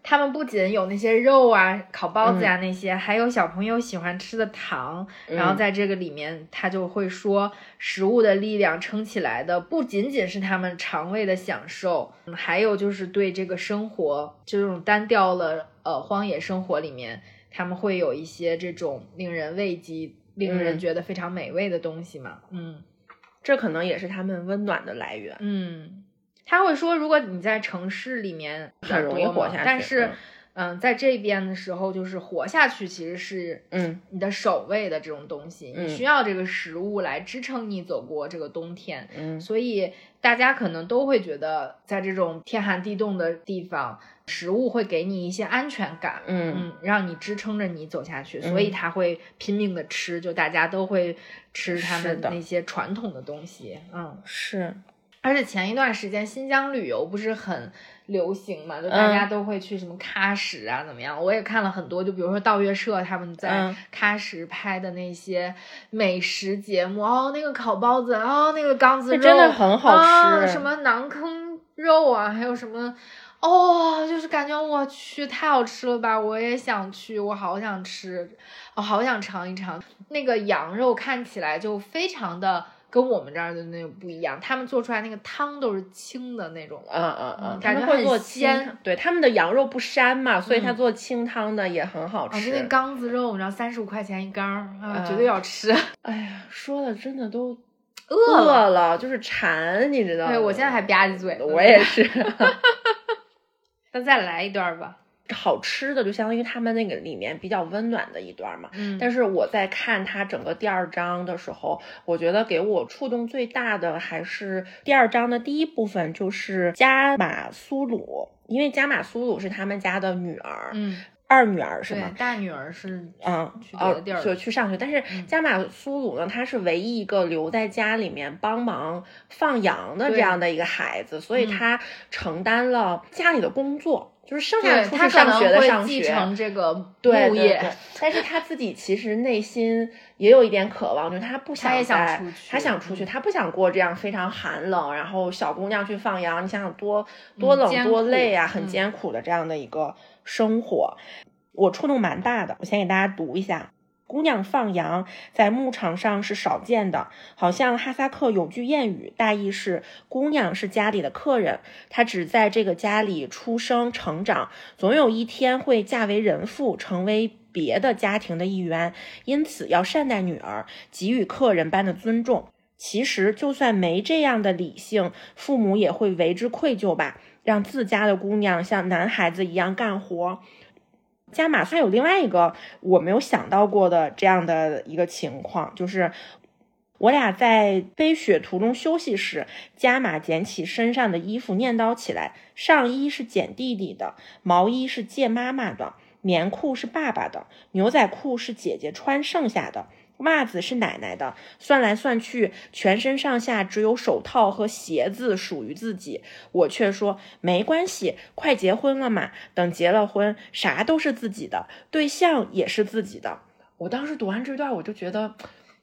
A: 他们不仅有那些肉啊、烤包子呀那些，还有小朋友喜欢吃的糖。然后在这个里面，他就会说，食物的力量撑起来的不仅仅是他们肠胃的享受，还有就是对这个生活，这种单调了呃荒野生活里面，他们会有一些这种令人慰藉、令人觉得非常美味的东西嘛。嗯，
B: 这可能也是他们温暖的来源。
A: 嗯。他会说，如果你在城市里面
B: 很容易活下去，
A: 但是，嗯，在这边的时候，就是活下去其实是，
B: 嗯，
A: 你的首位的这种东西，你需要这个食物来支撑你走过这个冬天，
B: 嗯，
A: 所以大家可能都会觉得，在这种天寒地冻的地方，食物会给你一些安全感，
B: 嗯。
A: 嗯，让你支撑着你走下去，所以他会拼命的吃，就大家都会吃他们那些传统的东西，嗯，
B: 是。
A: 而且前一段时间新疆旅游不是很流行嘛，就大家都会去什么喀什啊，怎么样？我也看了很多，就比如说道月社他们在喀什拍的那些美食节目，哦，那个烤包子，哦，那个缸子肉
B: 真的很好吃，
A: 什么馕坑肉啊，还有什么，哦，就是感觉我去太好吃了吧，我也想去，我好想吃，我好想尝一尝那个羊肉，看起来就非常的。跟我们这儿的那个不一样，他们做出来那个汤都是清的那种，
B: 嗯嗯嗯，
A: 感觉
B: 会做
A: 鲜。
B: 对，他们的羊肉不膻嘛，所以他做清汤的也很好吃。
A: 那缸子肉，然后三十五块钱一缸，啊，绝对要吃。
B: 哎呀，说的真的都
A: 饿
B: 了，就是馋，你知道吗？
A: 对，我现在还吧唧嘴。
B: 我也是。
A: 那再来一段吧。
B: 好吃的就相当于他们那个里面比较温暖的一段嘛，
A: 嗯，
B: 但是我在看他整个第二章的时候，我觉得给我触动最大的还是第二章的第一部分，就是加马苏鲁，因为加马苏鲁是他们家的女儿，
A: 嗯，
B: 二女儿是吗？
A: 大女儿是
B: 嗯
A: 去别的地儿
B: 就去上学，但是加马苏鲁呢，他是唯一一个留在家里面帮忙放羊的这样的一个孩子，所以他承担了家里的工作。就是剩下出去上学的上学，
A: 继承这个
B: 木业，但是他自己其实内心也有一点渴望，就是他不想
A: 在，
B: 他想出去，他不想过这样非常寒冷，然后小姑娘去放羊，你想想多多冷多累啊，很艰苦的这样的一个生活，我触动蛮大的，我先给大家读一下。姑娘放羊在牧场上是少见的，好像哈萨克有句谚语，大意是姑娘是家里的客人，她只在这个家里出生成长，总有一天会嫁为人妇，成为别的家庭的一员，因此要善待女儿，给予客人般的尊重。其实就算没这样的理性，父母也会为之愧疚吧，让自家的姑娘像男孩子一样干活。加马还有另外一个我没有想到过的这样的一个情况，就是我俩在飞雪途中休息时，加马捡起身上的衣服念叨起来：上衣是捡弟弟的，毛衣是借妈妈的，棉裤是爸爸的，牛仔裤是姐姐穿剩下的。袜子是奶奶的，算来算去，全身上下只有手套和鞋子属于自己。我却说没关系，快结婚了嘛，等结了婚，啥都是自己的，对象也是自己的。我当时读完这段，我就觉得。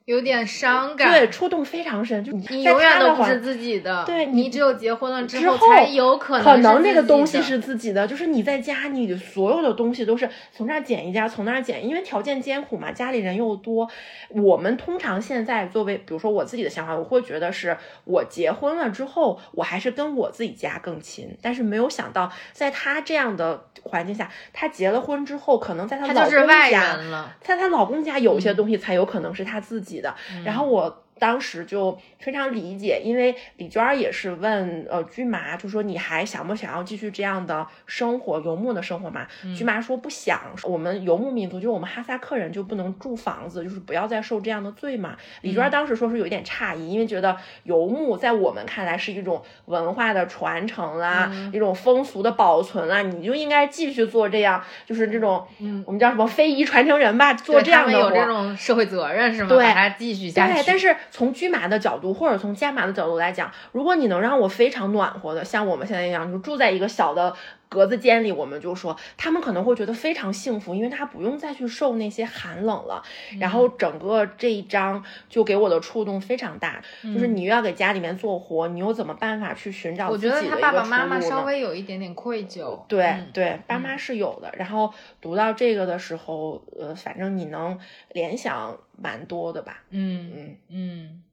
A: 有点伤感，
B: 对，触动非常深。就
A: 你永远都不是自己的，
B: 对
A: 你只有结婚了
B: 之
A: 后才有可能
B: 可能那个东西是自己的。就是你在家，你所有的东西都是从这儿捡一家，从那儿捡，因为条件艰苦嘛，家里人又多。我们通常现在作为，比如说我自己的想法，我会觉得是我结婚了之后，我还是跟我自己家更亲。但是没有想到，在他这样的环境下，他结了婚之后，可能在他老公家，在他老公家有一些东西才有可能是他自己。的，然后我当时就非常理解，因为李娟儿也是问呃居麻，就说你还想不想要继续这样的生活，游牧的生活嘛？居麻说不想，我们游牧民族，就我们哈萨克人就不能住房子，就是不要再受这样的罪嘛。李娟儿当时说是有一点诧异，因为觉得游牧在我们看来是一种文化的传承啦，一种风俗的保存啦，你就应该继续做这样，就是这种，嗯，我们叫什么非遗传承人吧，做这样的
A: 有这种社会责任是吗？
B: 对，
A: 把它继续下去。
B: 对，但是。从居马的角度，或者从加马的角度来讲，如果你能让我非常暖和的，像我们现在一样，就住在一个小的。格子间里，我们就说他们可能会觉得非常幸福，因为他不用再去受那些寒冷了。然后整个这一章就给我的触动非常大，就是你又要给家里面做活，你又怎么办法去寻找自己的
A: 一个出路我觉得他爸爸妈妈稍微有一点点愧疚。
B: 对对，爸妈是有的。然后读到这个的时候，呃，反正你能联想蛮多的吧？
A: 嗯嗯嗯，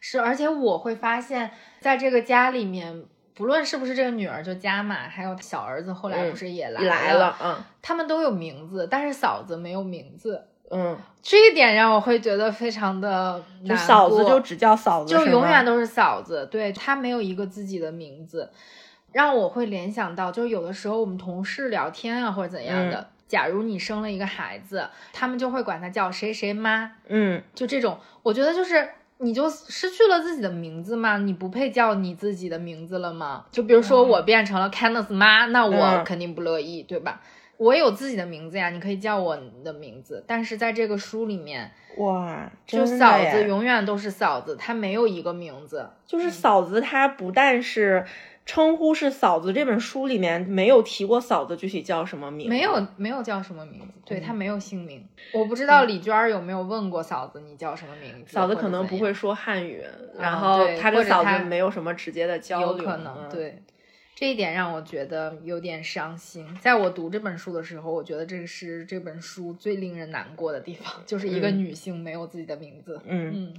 A: 是，而且我会发现在这个家里面。不论是不是这个女儿，就加玛，还有小儿子，后来不是也
B: 来
A: 了？
B: 嗯，
A: 他们都有名字，但是嫂子没有名字。
B: 嗯，
A: 这一点让我会觉得非常的难
B: 过。嫂子就只叫嫂子，
A: 就永远都是嫂子。对她没有一个自己的名字，让我会联想到，就有的时候我们同事聊天啊，或者怎样的，假如你生了一个孩子，他们就会管他叫谁谁妈。
B: 嗯，
A: 就这种，我觉得就是。你就失去了自己的名字吗？你不配叫你自己的名字了吗？就比如说我变成了 Candice 妈，那我肯定不乐意，对吧？我有自己的名字呀，你可以叫我的名字，但是在这个书里面，
B: 哇，
A: 就嫂子永远都是嫂子，她没有一个名字，
B: 就是嫂子，她不但是。称呼是嫂子，这本书里面没有提过嫂子具体叫什么名，
A: 没有没有叫什么名字，对他没有姓名，我不知道李娟有没有问过嫂子你叫什么名字，
B: 嫂子可能不会说汉语，然后她跟嫂子没有什么直接的交
A: 流，有可能对，这一点让我觉得有点伤心。在我读这本书的时候，我觉得这个是这本书最令人难过的地方，就是一个女性没有自己的名字，
B: 嗯。
A: 嗯。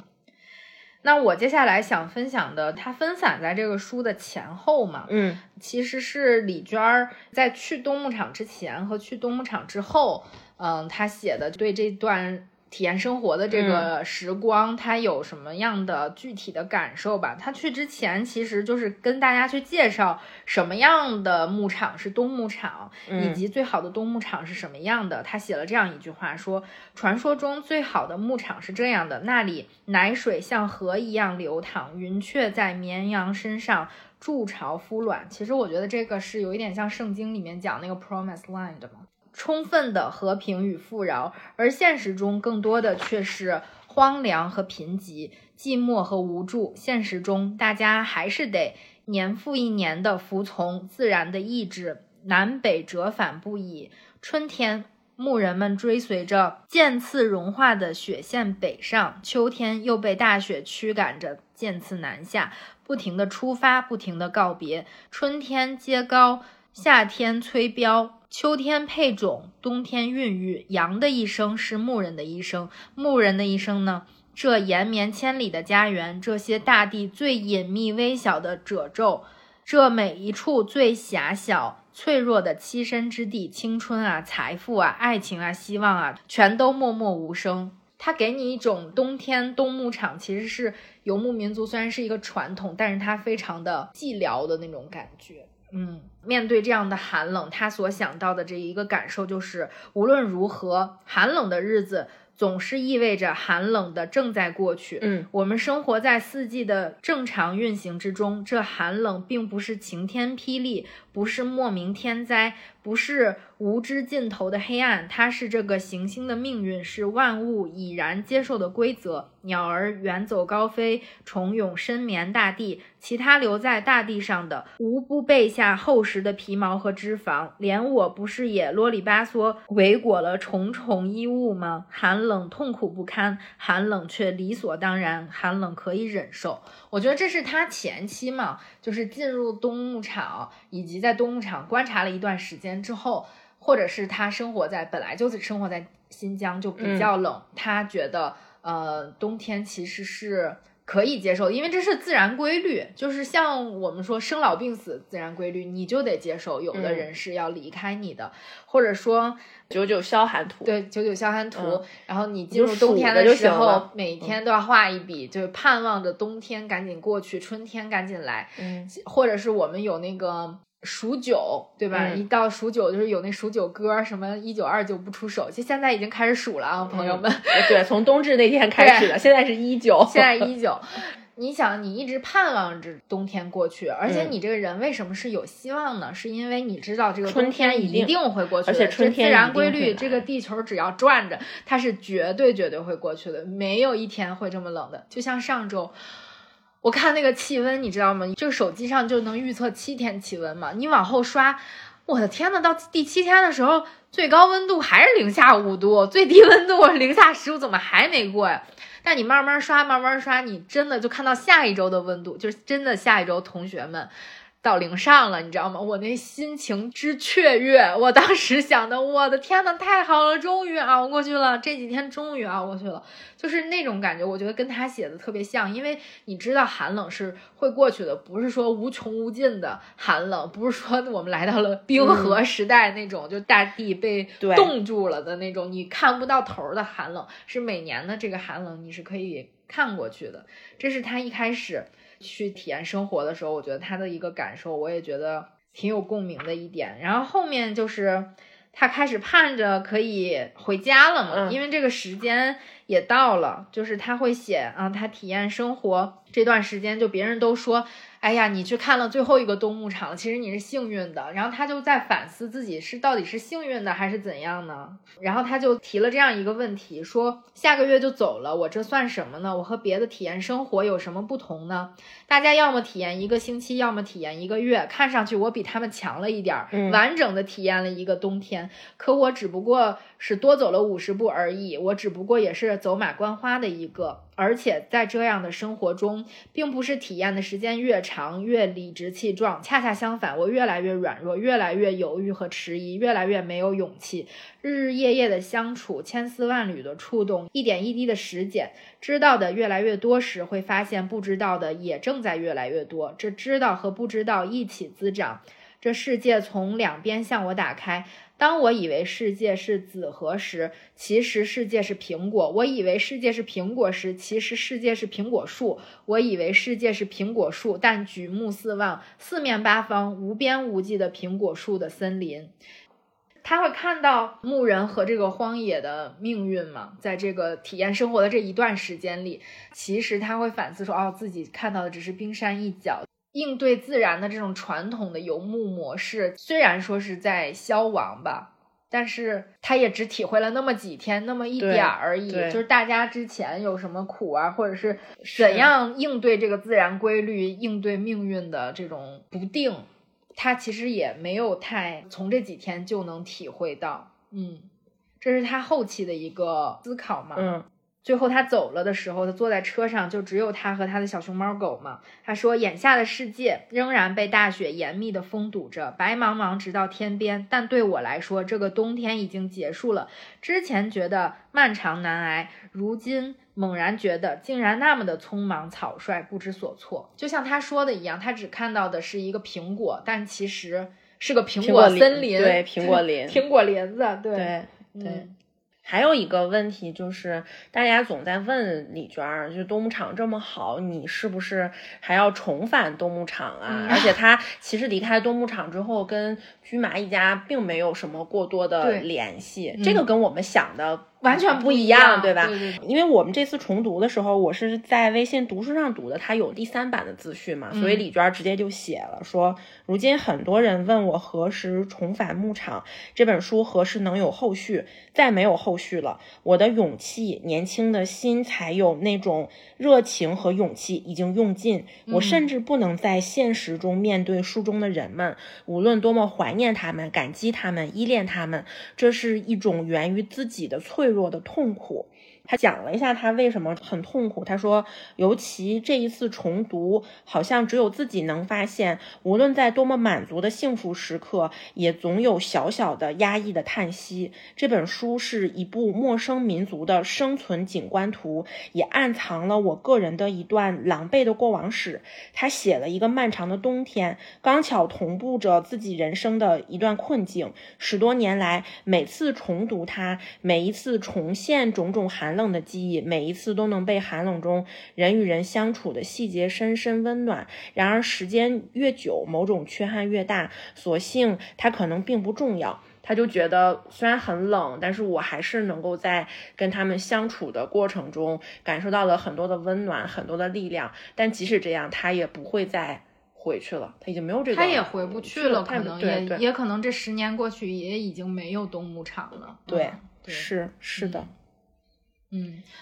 A: 那我接下来想分享的，它分散在这个书的前后嘛，
B: 嗯，
A: 其实是李娟儿在去冬牧场之前和去冬牧场之后，嗯，她写的对这段。体验生活的这个时光，他有什么样的具体的感受吧？他去之前其实就是跟大家去介绍什么样的牧场是冬牧场，以及最好的冬牧场是什么样的。他写了这样一句话说：“传说中最好的牧场是这样的，那里奶水像河一样流淌，云雀在绵羊身上筑巢孵卵。”其实我觉得这个是有一点像圣经里面讲那个 Promise Land 嘛。充分的和平与富饶，而现实中更多的却是荒凉和贫瘠、寂寞和无助。现实中，大家还是得年复一年的服从自然的意志，南北折返不已。春天，牧人们追随着渐次融化的雪线北上；秋天，又被大雪驱赶着渐次南下，不停的出发，不停的告别。春天接高，夏天催膘。秋天配种，冬天孕育。羊的一生是牧人的一生，牧人的一生呢？这延绵千里的家园，这些大地最隐秘微小的褶皱，这每一处最狭小脆弱的栖身之地，青春啊，财富啊，爱情啊，希望啊，全都默默无声。它给你一种冬天冬牧场，其实是游牧民族，虽然是一个传统，但是它非常的寂寥的那种感觉。嗯，面对这样的寒冷，他所想到的这一个感受就是，无论如何，寒冷的日子总是意味着寒冷的正在过去。
B: 嗯，
A: 我们生活在四季的正常运行之中，这寒冷并不是晴天霹雳，不是莫名天灾，不是。无知尽头的黑暗，它是这个行星的命运，是万物已然接受的规则。鸟儿远走高飞，虫蛹深眠大地，其他留在大地上的，无不备下厚实的皮毛和脂肪。连我不是也啰里吧嗦围裹了重重衣物吗？寒冷痛苦不堪，寒冷却理所当然，寒冷可以忍受。我觉得这是他前期嘛，就是进入冬牧场，以及在冬牧场观察了一段时间之后。或者是他生活在本来就是生活在新疆就比较冷，他觉得呃冬天其实是可以接受，因为这是自然规律，就是像我们说生老病死自然规律，你就得接受。有的人是要离开你的，或者说
B: 九九消寒图，
A: 对九九消寒图。然后你进入冬天的时候，每天都要画一笔，就是盼望着冬天赶紧过去，春天赶紧来。
B: 嗯，
A: 或者是我们有那个。数九，对吧？一到数九，就是有那数九歌，什么一九二九不出手，其实现在已经开始数了啊，朋友们。
B: 对，从冬至那天开始的，现在是一九，
A: 现在 一九。你想，你一直盼望着冬天过去，而且你这个人为什么是有希望呢？是因为你知道这个
B: 春
A: 天
B: 一
A: 定会过去，
B: 而且春天
A: 自然规律，这个地球只要转着，它是绝对绝对会过去的，没有一天会这么冷的。就像上周。我看那个气温，你知道吗？就手机上就能预测七天气温嘛？你往后刷，我的天呐，到第七天的时候，最高温度还是零下五度，最低温度零下十五，怎么还没过呀？但你慢慢刷，慢慢刷，你真的就看到下一周的温度，就是真的下一周同学们。到零上了，你知道吗？我那心情之雀跃，我当时想的，我的天呐，太好了，终于熬过去了，这几天终于熬过去了，就是那种感觉，我觉得跟他写的特别像，因为你知道寒冷是会过去的，不是说无穷无尽的寒冷，不是说我们来到了冰河时代那种，就大地被冻住了的那种，你看不到头的寒冷，是每年的这个寒冷，你是可以看过去的，这是他一开始。去体验生活的时候，我觉得他的一个感受，我也觉得挺有共鸣的一点。然后后面就是他开始盼着可以回家了嘛，因为这个时间也到了。就是他会写啊，他体验生活这段时间，就别人都说，哎呀，你去看了最后一个冬牧场，其实你是幸运的。然后他就在反思自己是到底是幸运的还是怎样呢？然后他就提了这样一个问题，说下个月就走了，我这算什么呢？我和别的体验生活有什么不同呢？大家要么体验一个星期，要么体验一个月，看上去我比他们强了一点儿，完整的体验了一个冬天。可我只不过是多走了五十步而已，我只不过也是走马观花的一个。而且在这样的生活中，并不是体验的时间越长越理直气壮，恰恰相反，我越来越软弱，越来越犹豫和迟疑，越来越没有勇气。日日夜夜的相处，千丝万缕的触动，一点一滴的实践，知道的越来越多时，会发现不知道的也正在越来越多。这知道和不知道一起滋长，这世界从两边向我打开。当我以为世界是紫核时，其实世界是苹果；我以为世界是苹果时，其实世界是苹果树；我以为世界是苹果树，但举目四望，四面八方无边无际的苹果树的森林。他会看到牧人和这个荒野的命运吗？在这个体验生活的这一段时间里，其实他会反思说：“哦，自己看到的只是冰山一角。”应对自然的这种传统的游牧模式，虽然说是在消亡吧，但是他也只体会了那么几天，那么一点而已。就是大家之前有什么苦啊，或者是怎样应对这个自然规律、应对命运的这种不定，他其实也没有太从这几天就能体会到。嗯，这是他后期的一个思考嘛。
B: 嗯。
A: 最后他走了的时候，他坐在车上，就只有他和他的小熊猫狗嘛。他说：“眼下的世界仍然被大雪严密的封堵着，白茫茫直到天边。但对我来说，这个冬天已经结束了。之前觉得漫长难挨，如今猛然觉得竟然那么的匆忙草率，不知所措。就像他说的一样，他只看到的是一个苹果，但其实是个苹
B: 果
A: 森林，
B: 对，苹果 林，
A: 苹果林子，
B: 对，对。”还有一个问题就是，大家总在问李娟儿，就冬牧场这么好，你是不是还要重返冬牧场啊？而且他其实离开冬牧场之后，跟居麻一家并没有什么过多的联系，这个跟我们想的。
A: 完全
B: 不
A: 一
B: 样，对吧？
A: 对对。
B: 因为我们这次重读的时候，我是在微信读书上读的，它有第三版的资讯嘛，所以李娟直接就写了说：如今很多人问我何时重返牧场，这本书何时能有后续？再没有后续了，我的勇气、年轻的心才有那种热情和勇气已经用尽，我甚至不能在现实中面对书中的人们，无论多么怀念他们、感激他们、依恋他们，这是一种源于自己的脆。脆弱的痛苦，他讲了一下他为什么很痛苦。他说，尤其这一次重读，好像只有自己能发现，无论在多么满足的幸福时刻，也总有小小的压抑的叹息。这本书是一部陌生民族的生存景观图，也暗藏了我个人的一段狼狈的过往史。他写了一个漫长的冬天，刚巧同步着自己人生的一段困境。十多年来，每次重读它，每一次。重现种种寒冷的记忆，每一次都能被寒冷中人与人相处的细节深深温暖。然而时间越久，某种缺憾越大。所幸它可能并不重要。他就觉得虽然很冷，但是我还是能够在跟他们相处的过程中感受到了很多的温暖，很多的力量。但即使这样，他也不会再回去了。他已经没有这个，
A: 他也回不
B: 去
A: 了。可能也也可能这十年过去，也已经没有冬牧场了。
B: 对。是是的，
A: 嗯，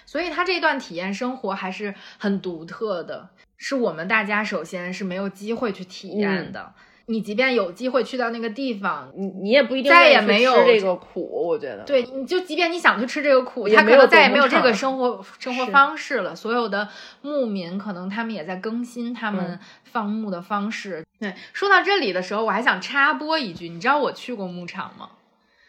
A: 所以他这段体验生活还是很独特的，是我们大家首先是没有机会去体验的。你即便有机会去到那个地方，
B: 你你也不一定
A: 再也没有吃
B: 这个苦。我觉得，
A: 对，你就即便你想去吃这个苦，他可能再也没有这个生活生活方式了。所有的牧民可能他们也在更新他们放牧的方式。对，说到这里的时候，我还想插播一句，你知道我去过牧场吗？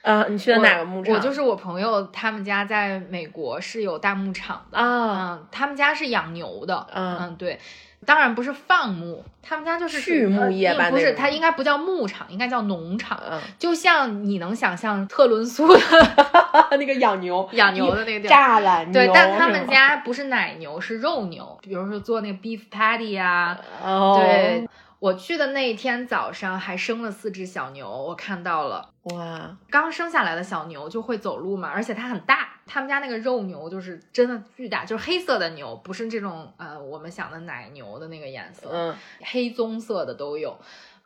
B: 啊，你去的哪个牧场？
A: 我就是我朋友，他们家在美国是有大牧场的
B: 啊。
A: 他们家是养牛的，嗯，对，当然不是放牧，他们家就是
B: 畜牧业吧？
A: 不是，它应该不叫牧场，应该叫农场。就像你能想象特仑苏的
B: 那个养牛、
A: 养牛的那个
B: 栅栏牛，
A: 对，但他们家不是奶牛，是肉牛，比如说做那个 beef patty 呀，对。我去的那一天早上还生了四只小牛，我看到了。
B: 哇，
A: 刚生下来的小牛就会走路嘛，而且它很大，他们家那个肉牛就是真的巨大，就是黑色的牛，不是这种呃我们想的奶牛的那个颜色，
B: 嗯，
A: 黑棕色的都有。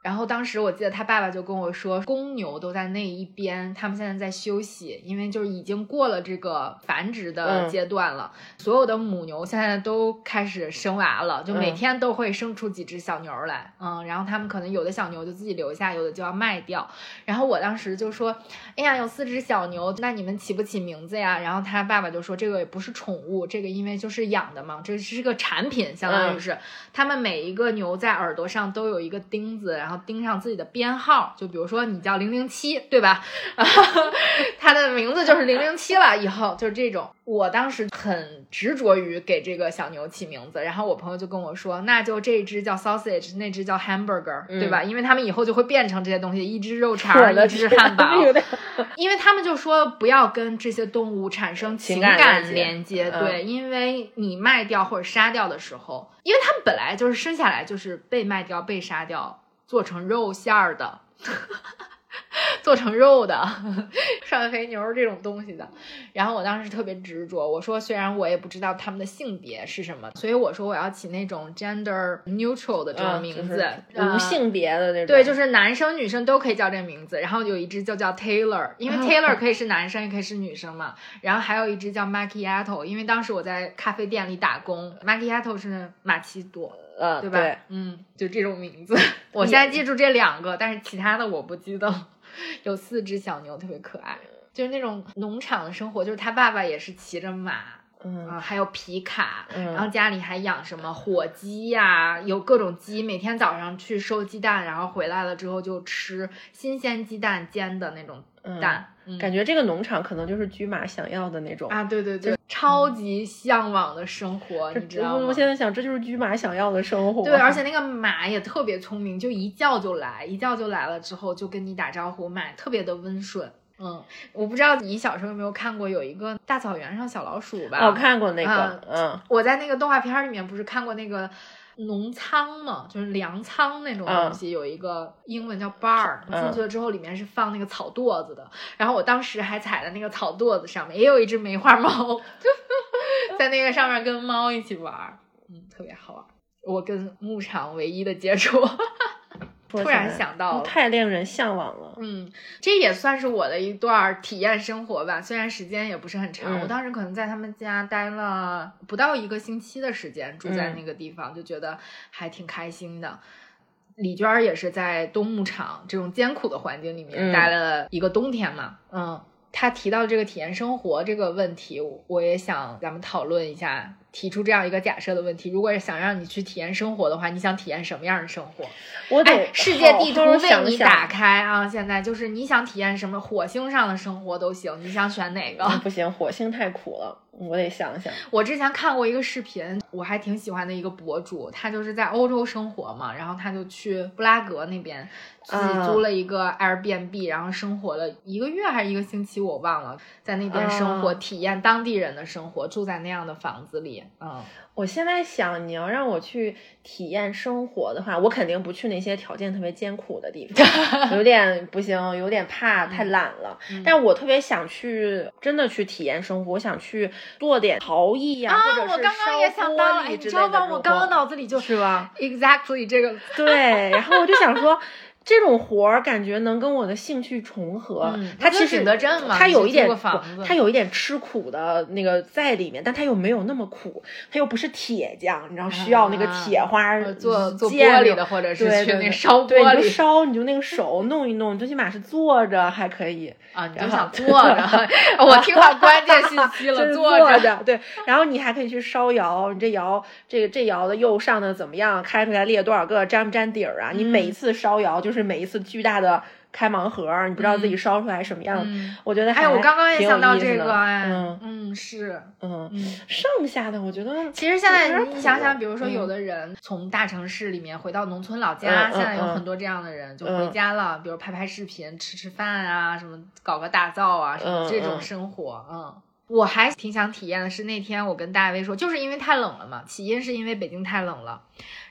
A: 然后当时我记得他爸爸就跟我说，公牛都在那一边，他们现在在休息，因为就是已经过了这个繁殖的阶段了。所有的母牛现在都开始生娃了，就每天都会生出几只小牛来。嗯，然后他们可能有的小牛就自己留下，有的就要卖掉。然后我当时就说，哎呀，有四只小牛，那你们起不起名字呀？然后他爸爸就说，这个也不是宠物，这个因为就是养的嘛，这是个产品，相当于是他们每一个牛在耳朵上都有一个钉子，然后。钉上自己的编号，就比如说你叫零零七，对吧？他的名字就是零零七了。以后就是这种。我当时很执着于给这个小牛起名字，然后我朋友就跟我说，那就这只叫 sausage，那只叫 hamburger，对吧？因为他们以后就会变成这些东西，一只肉肠，一只汉堡。因为他们就说不要跟这些动物产生情感连接，对，因为你卖掉或者杀掉的时候，因为他们本来就是生下来就是被卖掉、被杀掉。做成肉馅儿的，做成肉的涮肥牛这种东西的。然后我当时特别执着，我说虽然我也不知道他们的性别是什么，所以我说我要起那种 gender neutral 的这种名字，
B: 无性别的那种。
A: 对，就是男生女生都可以叫这个名字。然后有一只就叫 Taylor，因为 Taylor 可以是男生也可以是女生嘛。然后还有一只叫 Macchiato，因为当时我在咖啡店里打工，Macchiato 是玛奇朵。
B: 呃，
A: 对吧？嗯，就这种名字，我现在记住这两个，但是其他的我不记得。有四只小牛，特别可爱，就是那种农场的生活，就是他爸爸也是骑着马，
B: 嗯，
A: 还有皮卡，然后家里还养什么火鸡呀，有各种鸡，每天早上去收鸡蛋，然后回来了之后就吃新鲜鸡蛋煎的那种蛋。
B: 感觉这个农场可能就是驹马想要的那种
A: 啊，对对对，超级向往的生活，你知道吗？
B: 我现在想，这就是驹马想要的生活。
A: 对，而且那个马也特别聪明，就一叫就来，一叫就来了之后就跟你打招呼，马特别的温顺。嗯，我不知道你小时候有没有看过有一个大草原上小老鼠吧？
B: 我看过那个，嗯，
A: 我在那个动画片里面不是看过那个。农仓嘛，就是粮仓那种东西，有一个英文叫 bar，进去了之后里面是放那个草垛子的。然后我当时还踩在那个草垛子上面，也有一只梅花猫，在那个上面跟猫一起玩，嗯，特别好玩。我跟牧场唯一的接触。突然想到，
B: 太令人向往了。
A: 嗯，这也算是我的一段体验生活吧，虽然时间也不是很长。我当时可能在他们家待了不到一个星期的时间，住在那个地方，就觉得还挺开心的。李娟也是在冬牧场这种艰苦的环境里面待了一个冬天嘛。嗯，她提到这个体验生活这个问题，我也想咱们讨论一下。提出这样一个假设的问题：如果是想让你去体验生活的话，你想体验什么样的生活？
B: 我得
A: 世界地图为你打开啊！现在就是你想体验什么，火星上的生活都行，你想选哪个？
B: 不行，火星太苦了，我得想想。
A: 我之前看过一个视频，我还挺喜欢的一个博主，他就是在欧洲生活嘛，然后他就去布拉格那边自己租了一个 Airbnb，然后生活了一个月还是一个星期，我忘了，在那边生活，体验当地人的生活，住在那样的房子里。嗯，
B: 我现在想，你要让我去体验生活的话，我肯定不去那些条件特别艰苦的地方，有点不行，有点怕太懒了。但我特别想去，真的去体验生活，我想去做点陶艺呀，或者是烧玻璃之类的。
A: 我刚刚脑子里就是
B: 吧，
A: exactly 这个
B: 对，然后我就想说。这种活儿感觉能跟我的兴趣重合，它其实它有一点，它有一点吃苦的那个在里面，但它又没有那么苦，它又不是铁匠，你知道需要那个铁花
A: 做做玻璃的，或者是去那烧玻璃
B: 烧，你就那个手 弄一弄，最起码是坐着还可以
A: 啊，你就想 坐着，我听到关键信息了，
B: 坐着对，然后你还可以去烧窑，你这窑这个这窑的釉上的怎么样，开出来裂多少个，粘不粘底儿啊？你每一次烧窑就。是每一次巨大的开盲盒，你不知道自己烧出来什么样。我觉得
A: 哎，我刚刚也想到这个，
B: 哎，
A: 嗯，是，
B: 嗯，剩下的我觉得，
A: 其实现在你想想，比如说有的人从大城市里面回到农村老家，现在有很多这样的人就回家了，比如拍拍视频、吃吃饭啊，什么搞个大灶啊，什么这种生活，嗯。我还挺想体验的是那天我跟大卫说，就是因为太冷了嘛，起因是因为北京太冷了，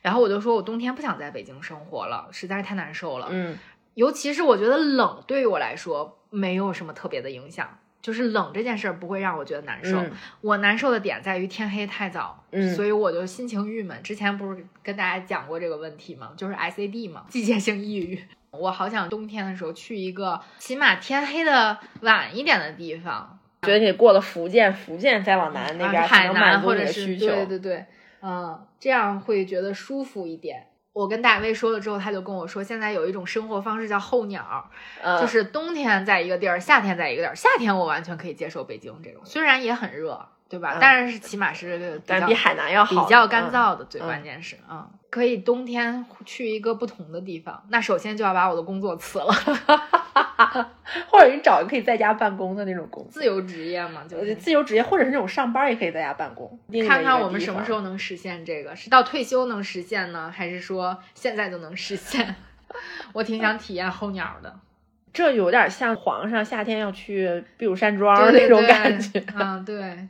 A: 然后我就说我冬天不想在北京生活了，实在是太难受了。
B: 嗯，
A: 尤其是我觉得冷对于我来说没有什么特别的影响，就是冷这件事儿不会让我觉得难受。我难受的点在于天黑太早，
B: 嗯，
A: 所以我就心情郁闷。之前不是跟大家讲过这个问题吗？就是 SAD 嘛，季节性抑郁。我好想冬天的时候去一个起码天黑的晚一点的地方。
B: 觉得你过了福建，福建再往南那边
A: 海南或者
B: 是需求。
A: 对对对，嗯，这样会觉得舒服一点。我跟大卫说了之后，他就跟我说，现在有一种生活方式叫候鸟，就是冬天在一个地儿，夏天在一个地儿。夏天我完全可以接受北京这种，虽然也很热，对吧？但是起码是，
B: 但比海南要
A: 好，比较干燥的。最关键是，嗯，可以冬天去一个不同的地方。那首先就要把我的工作辞了。
B: 或者你找一个可以在家办公的那种工，
A: 自由职业嘛，就是
B: 自由职业，或者是那种上班也可以在家办公。
A: 看看我们什么时候能实现这个，是到退休能实现呢，还是说现在就能实现？我挺想体验候鸟的，
B: 这有点像皇上夏天要去避暑山庄那种感觉。
A: 啊，对。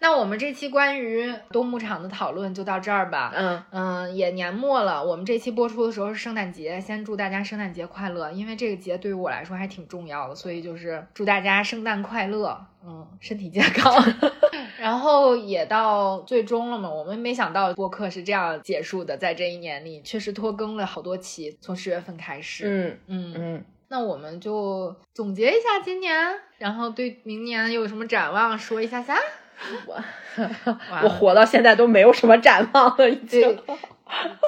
A: 那我们这期关于冬牧场的讨论就到这儿吧。
B: 嗯
A: 嗯，也年末了，我们这期播出的时候是圣诞节，先祝大家圣诞节快乐，因为这个节对于我来说还挺重要的，所以就是祝大家圣诞快乐，嗯，身体健康。然后也到最终了嘛，我们没想到播客是这样结束的，在这一年里确实拖更了好多期，从十月份开始。
B: 嗯
A: 嗯
B: 嗯，
A: 那我们就总结一下今年，然后对明年有什么展望说一下下。
B: 我我活到现在都没有什么展望了，已经。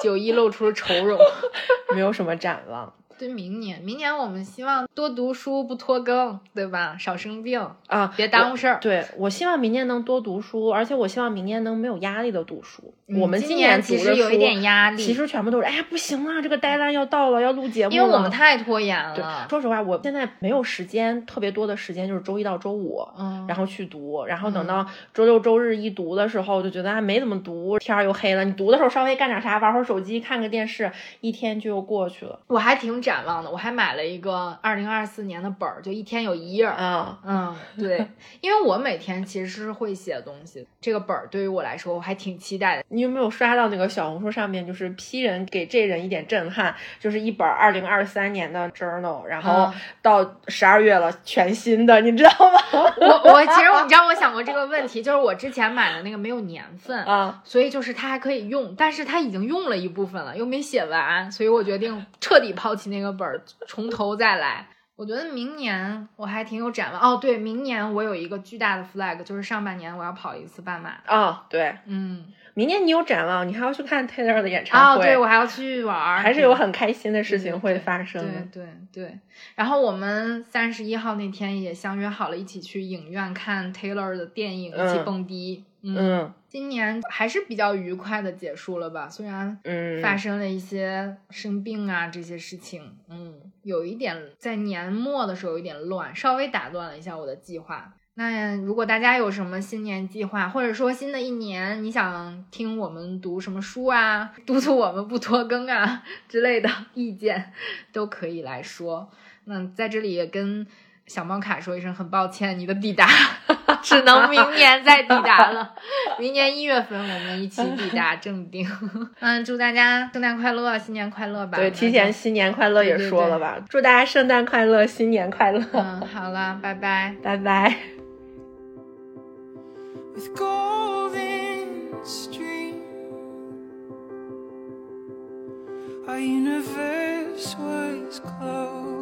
A: 九一露出了愁容，
B: 没有什么展望。
A: 对明年，明年我们希望多读书，不拖更，对吧？少生病
B: 啊，
A: 别耽误事儿。
B: 对我希望明年能多读书，而且我希望明年能没有压力的读书。我们
A: 今
B: 年
A: 其实有一点压力，
B: 其实全部都是，哎呀，不行了，这个 deadline 要到了，要录节目
A: 了。因为我们太拖延了。
B: 对，说实话，我现在没有时间，特别多的时间就是周一到周五，
A: 嗯，
B: 然后去读，然后等到周六周日一读的时候，就觉得还没怎么读，天儿又黑了。你读的时候稍微干点啥，玩会儿手机，看个电视，一天就又过去了。
A: 我还挺展望的，我还买。了一个二零二四年的本儿，就一天有一页儿。
B: 嗯
A: 嗯，对，因为我每天其实是会写东西，这个本儿对于我来说我还挺期待的。
B: 你有没有刷到那个小红书上面，就是批人给这人一点震撼，就是一本二零二三年的 journal，然后到十二月了，全新的，你知道吗？
A: 我我其实你知道我想过这个问题，就是我之前买的那个没有年份
B: 啊，
A: 所以就是它还可以用，但是它已经用了一部分了，又没写完，所以我决定彻底抛弃那个本儿。从头再来，我觉得明年我还挺有展望哦。对，明年我有一个巨大的 flag，就是上半年我要跑一次半马。
B: 哦，对，
A: 嗯，
B: 明年你有展望，你还要去看 Taylor 的演唱
A: 会。哦，对，我还要去玩，
B: 还是有很开心的事情会发生。
A: 对对对。然后我们三十一号那天也相约好了，一起去影院看 Taylor 的电影，一起蹦迪。
B: 嗯，
A: 今年还是比较愉快的结束了吧？虽然
B: 嗯
A: 发生了一些生病啊这些事情，嗯，有一点在年末的时候有点乱，稍微打断了一下我的计划。那如果大家有什么新年计划，或者说新的一年你想听我们读什么书啊，督促我们不拖更啊 之类的意见，都可以来说。那在这里也跟。小猫卡说一声很抱歉你的抵达哈 哈只能明年再抵达了。明年一月份我们一起抵达正定。嗯祝大家圣诞快乐新年快乐吧
B: 对提前新年快乐也说了吧祝大家圣诞快乐新年快乐
A: 嗯好了拜拜。
B: 拜拜。
C: With golden stream our universe was close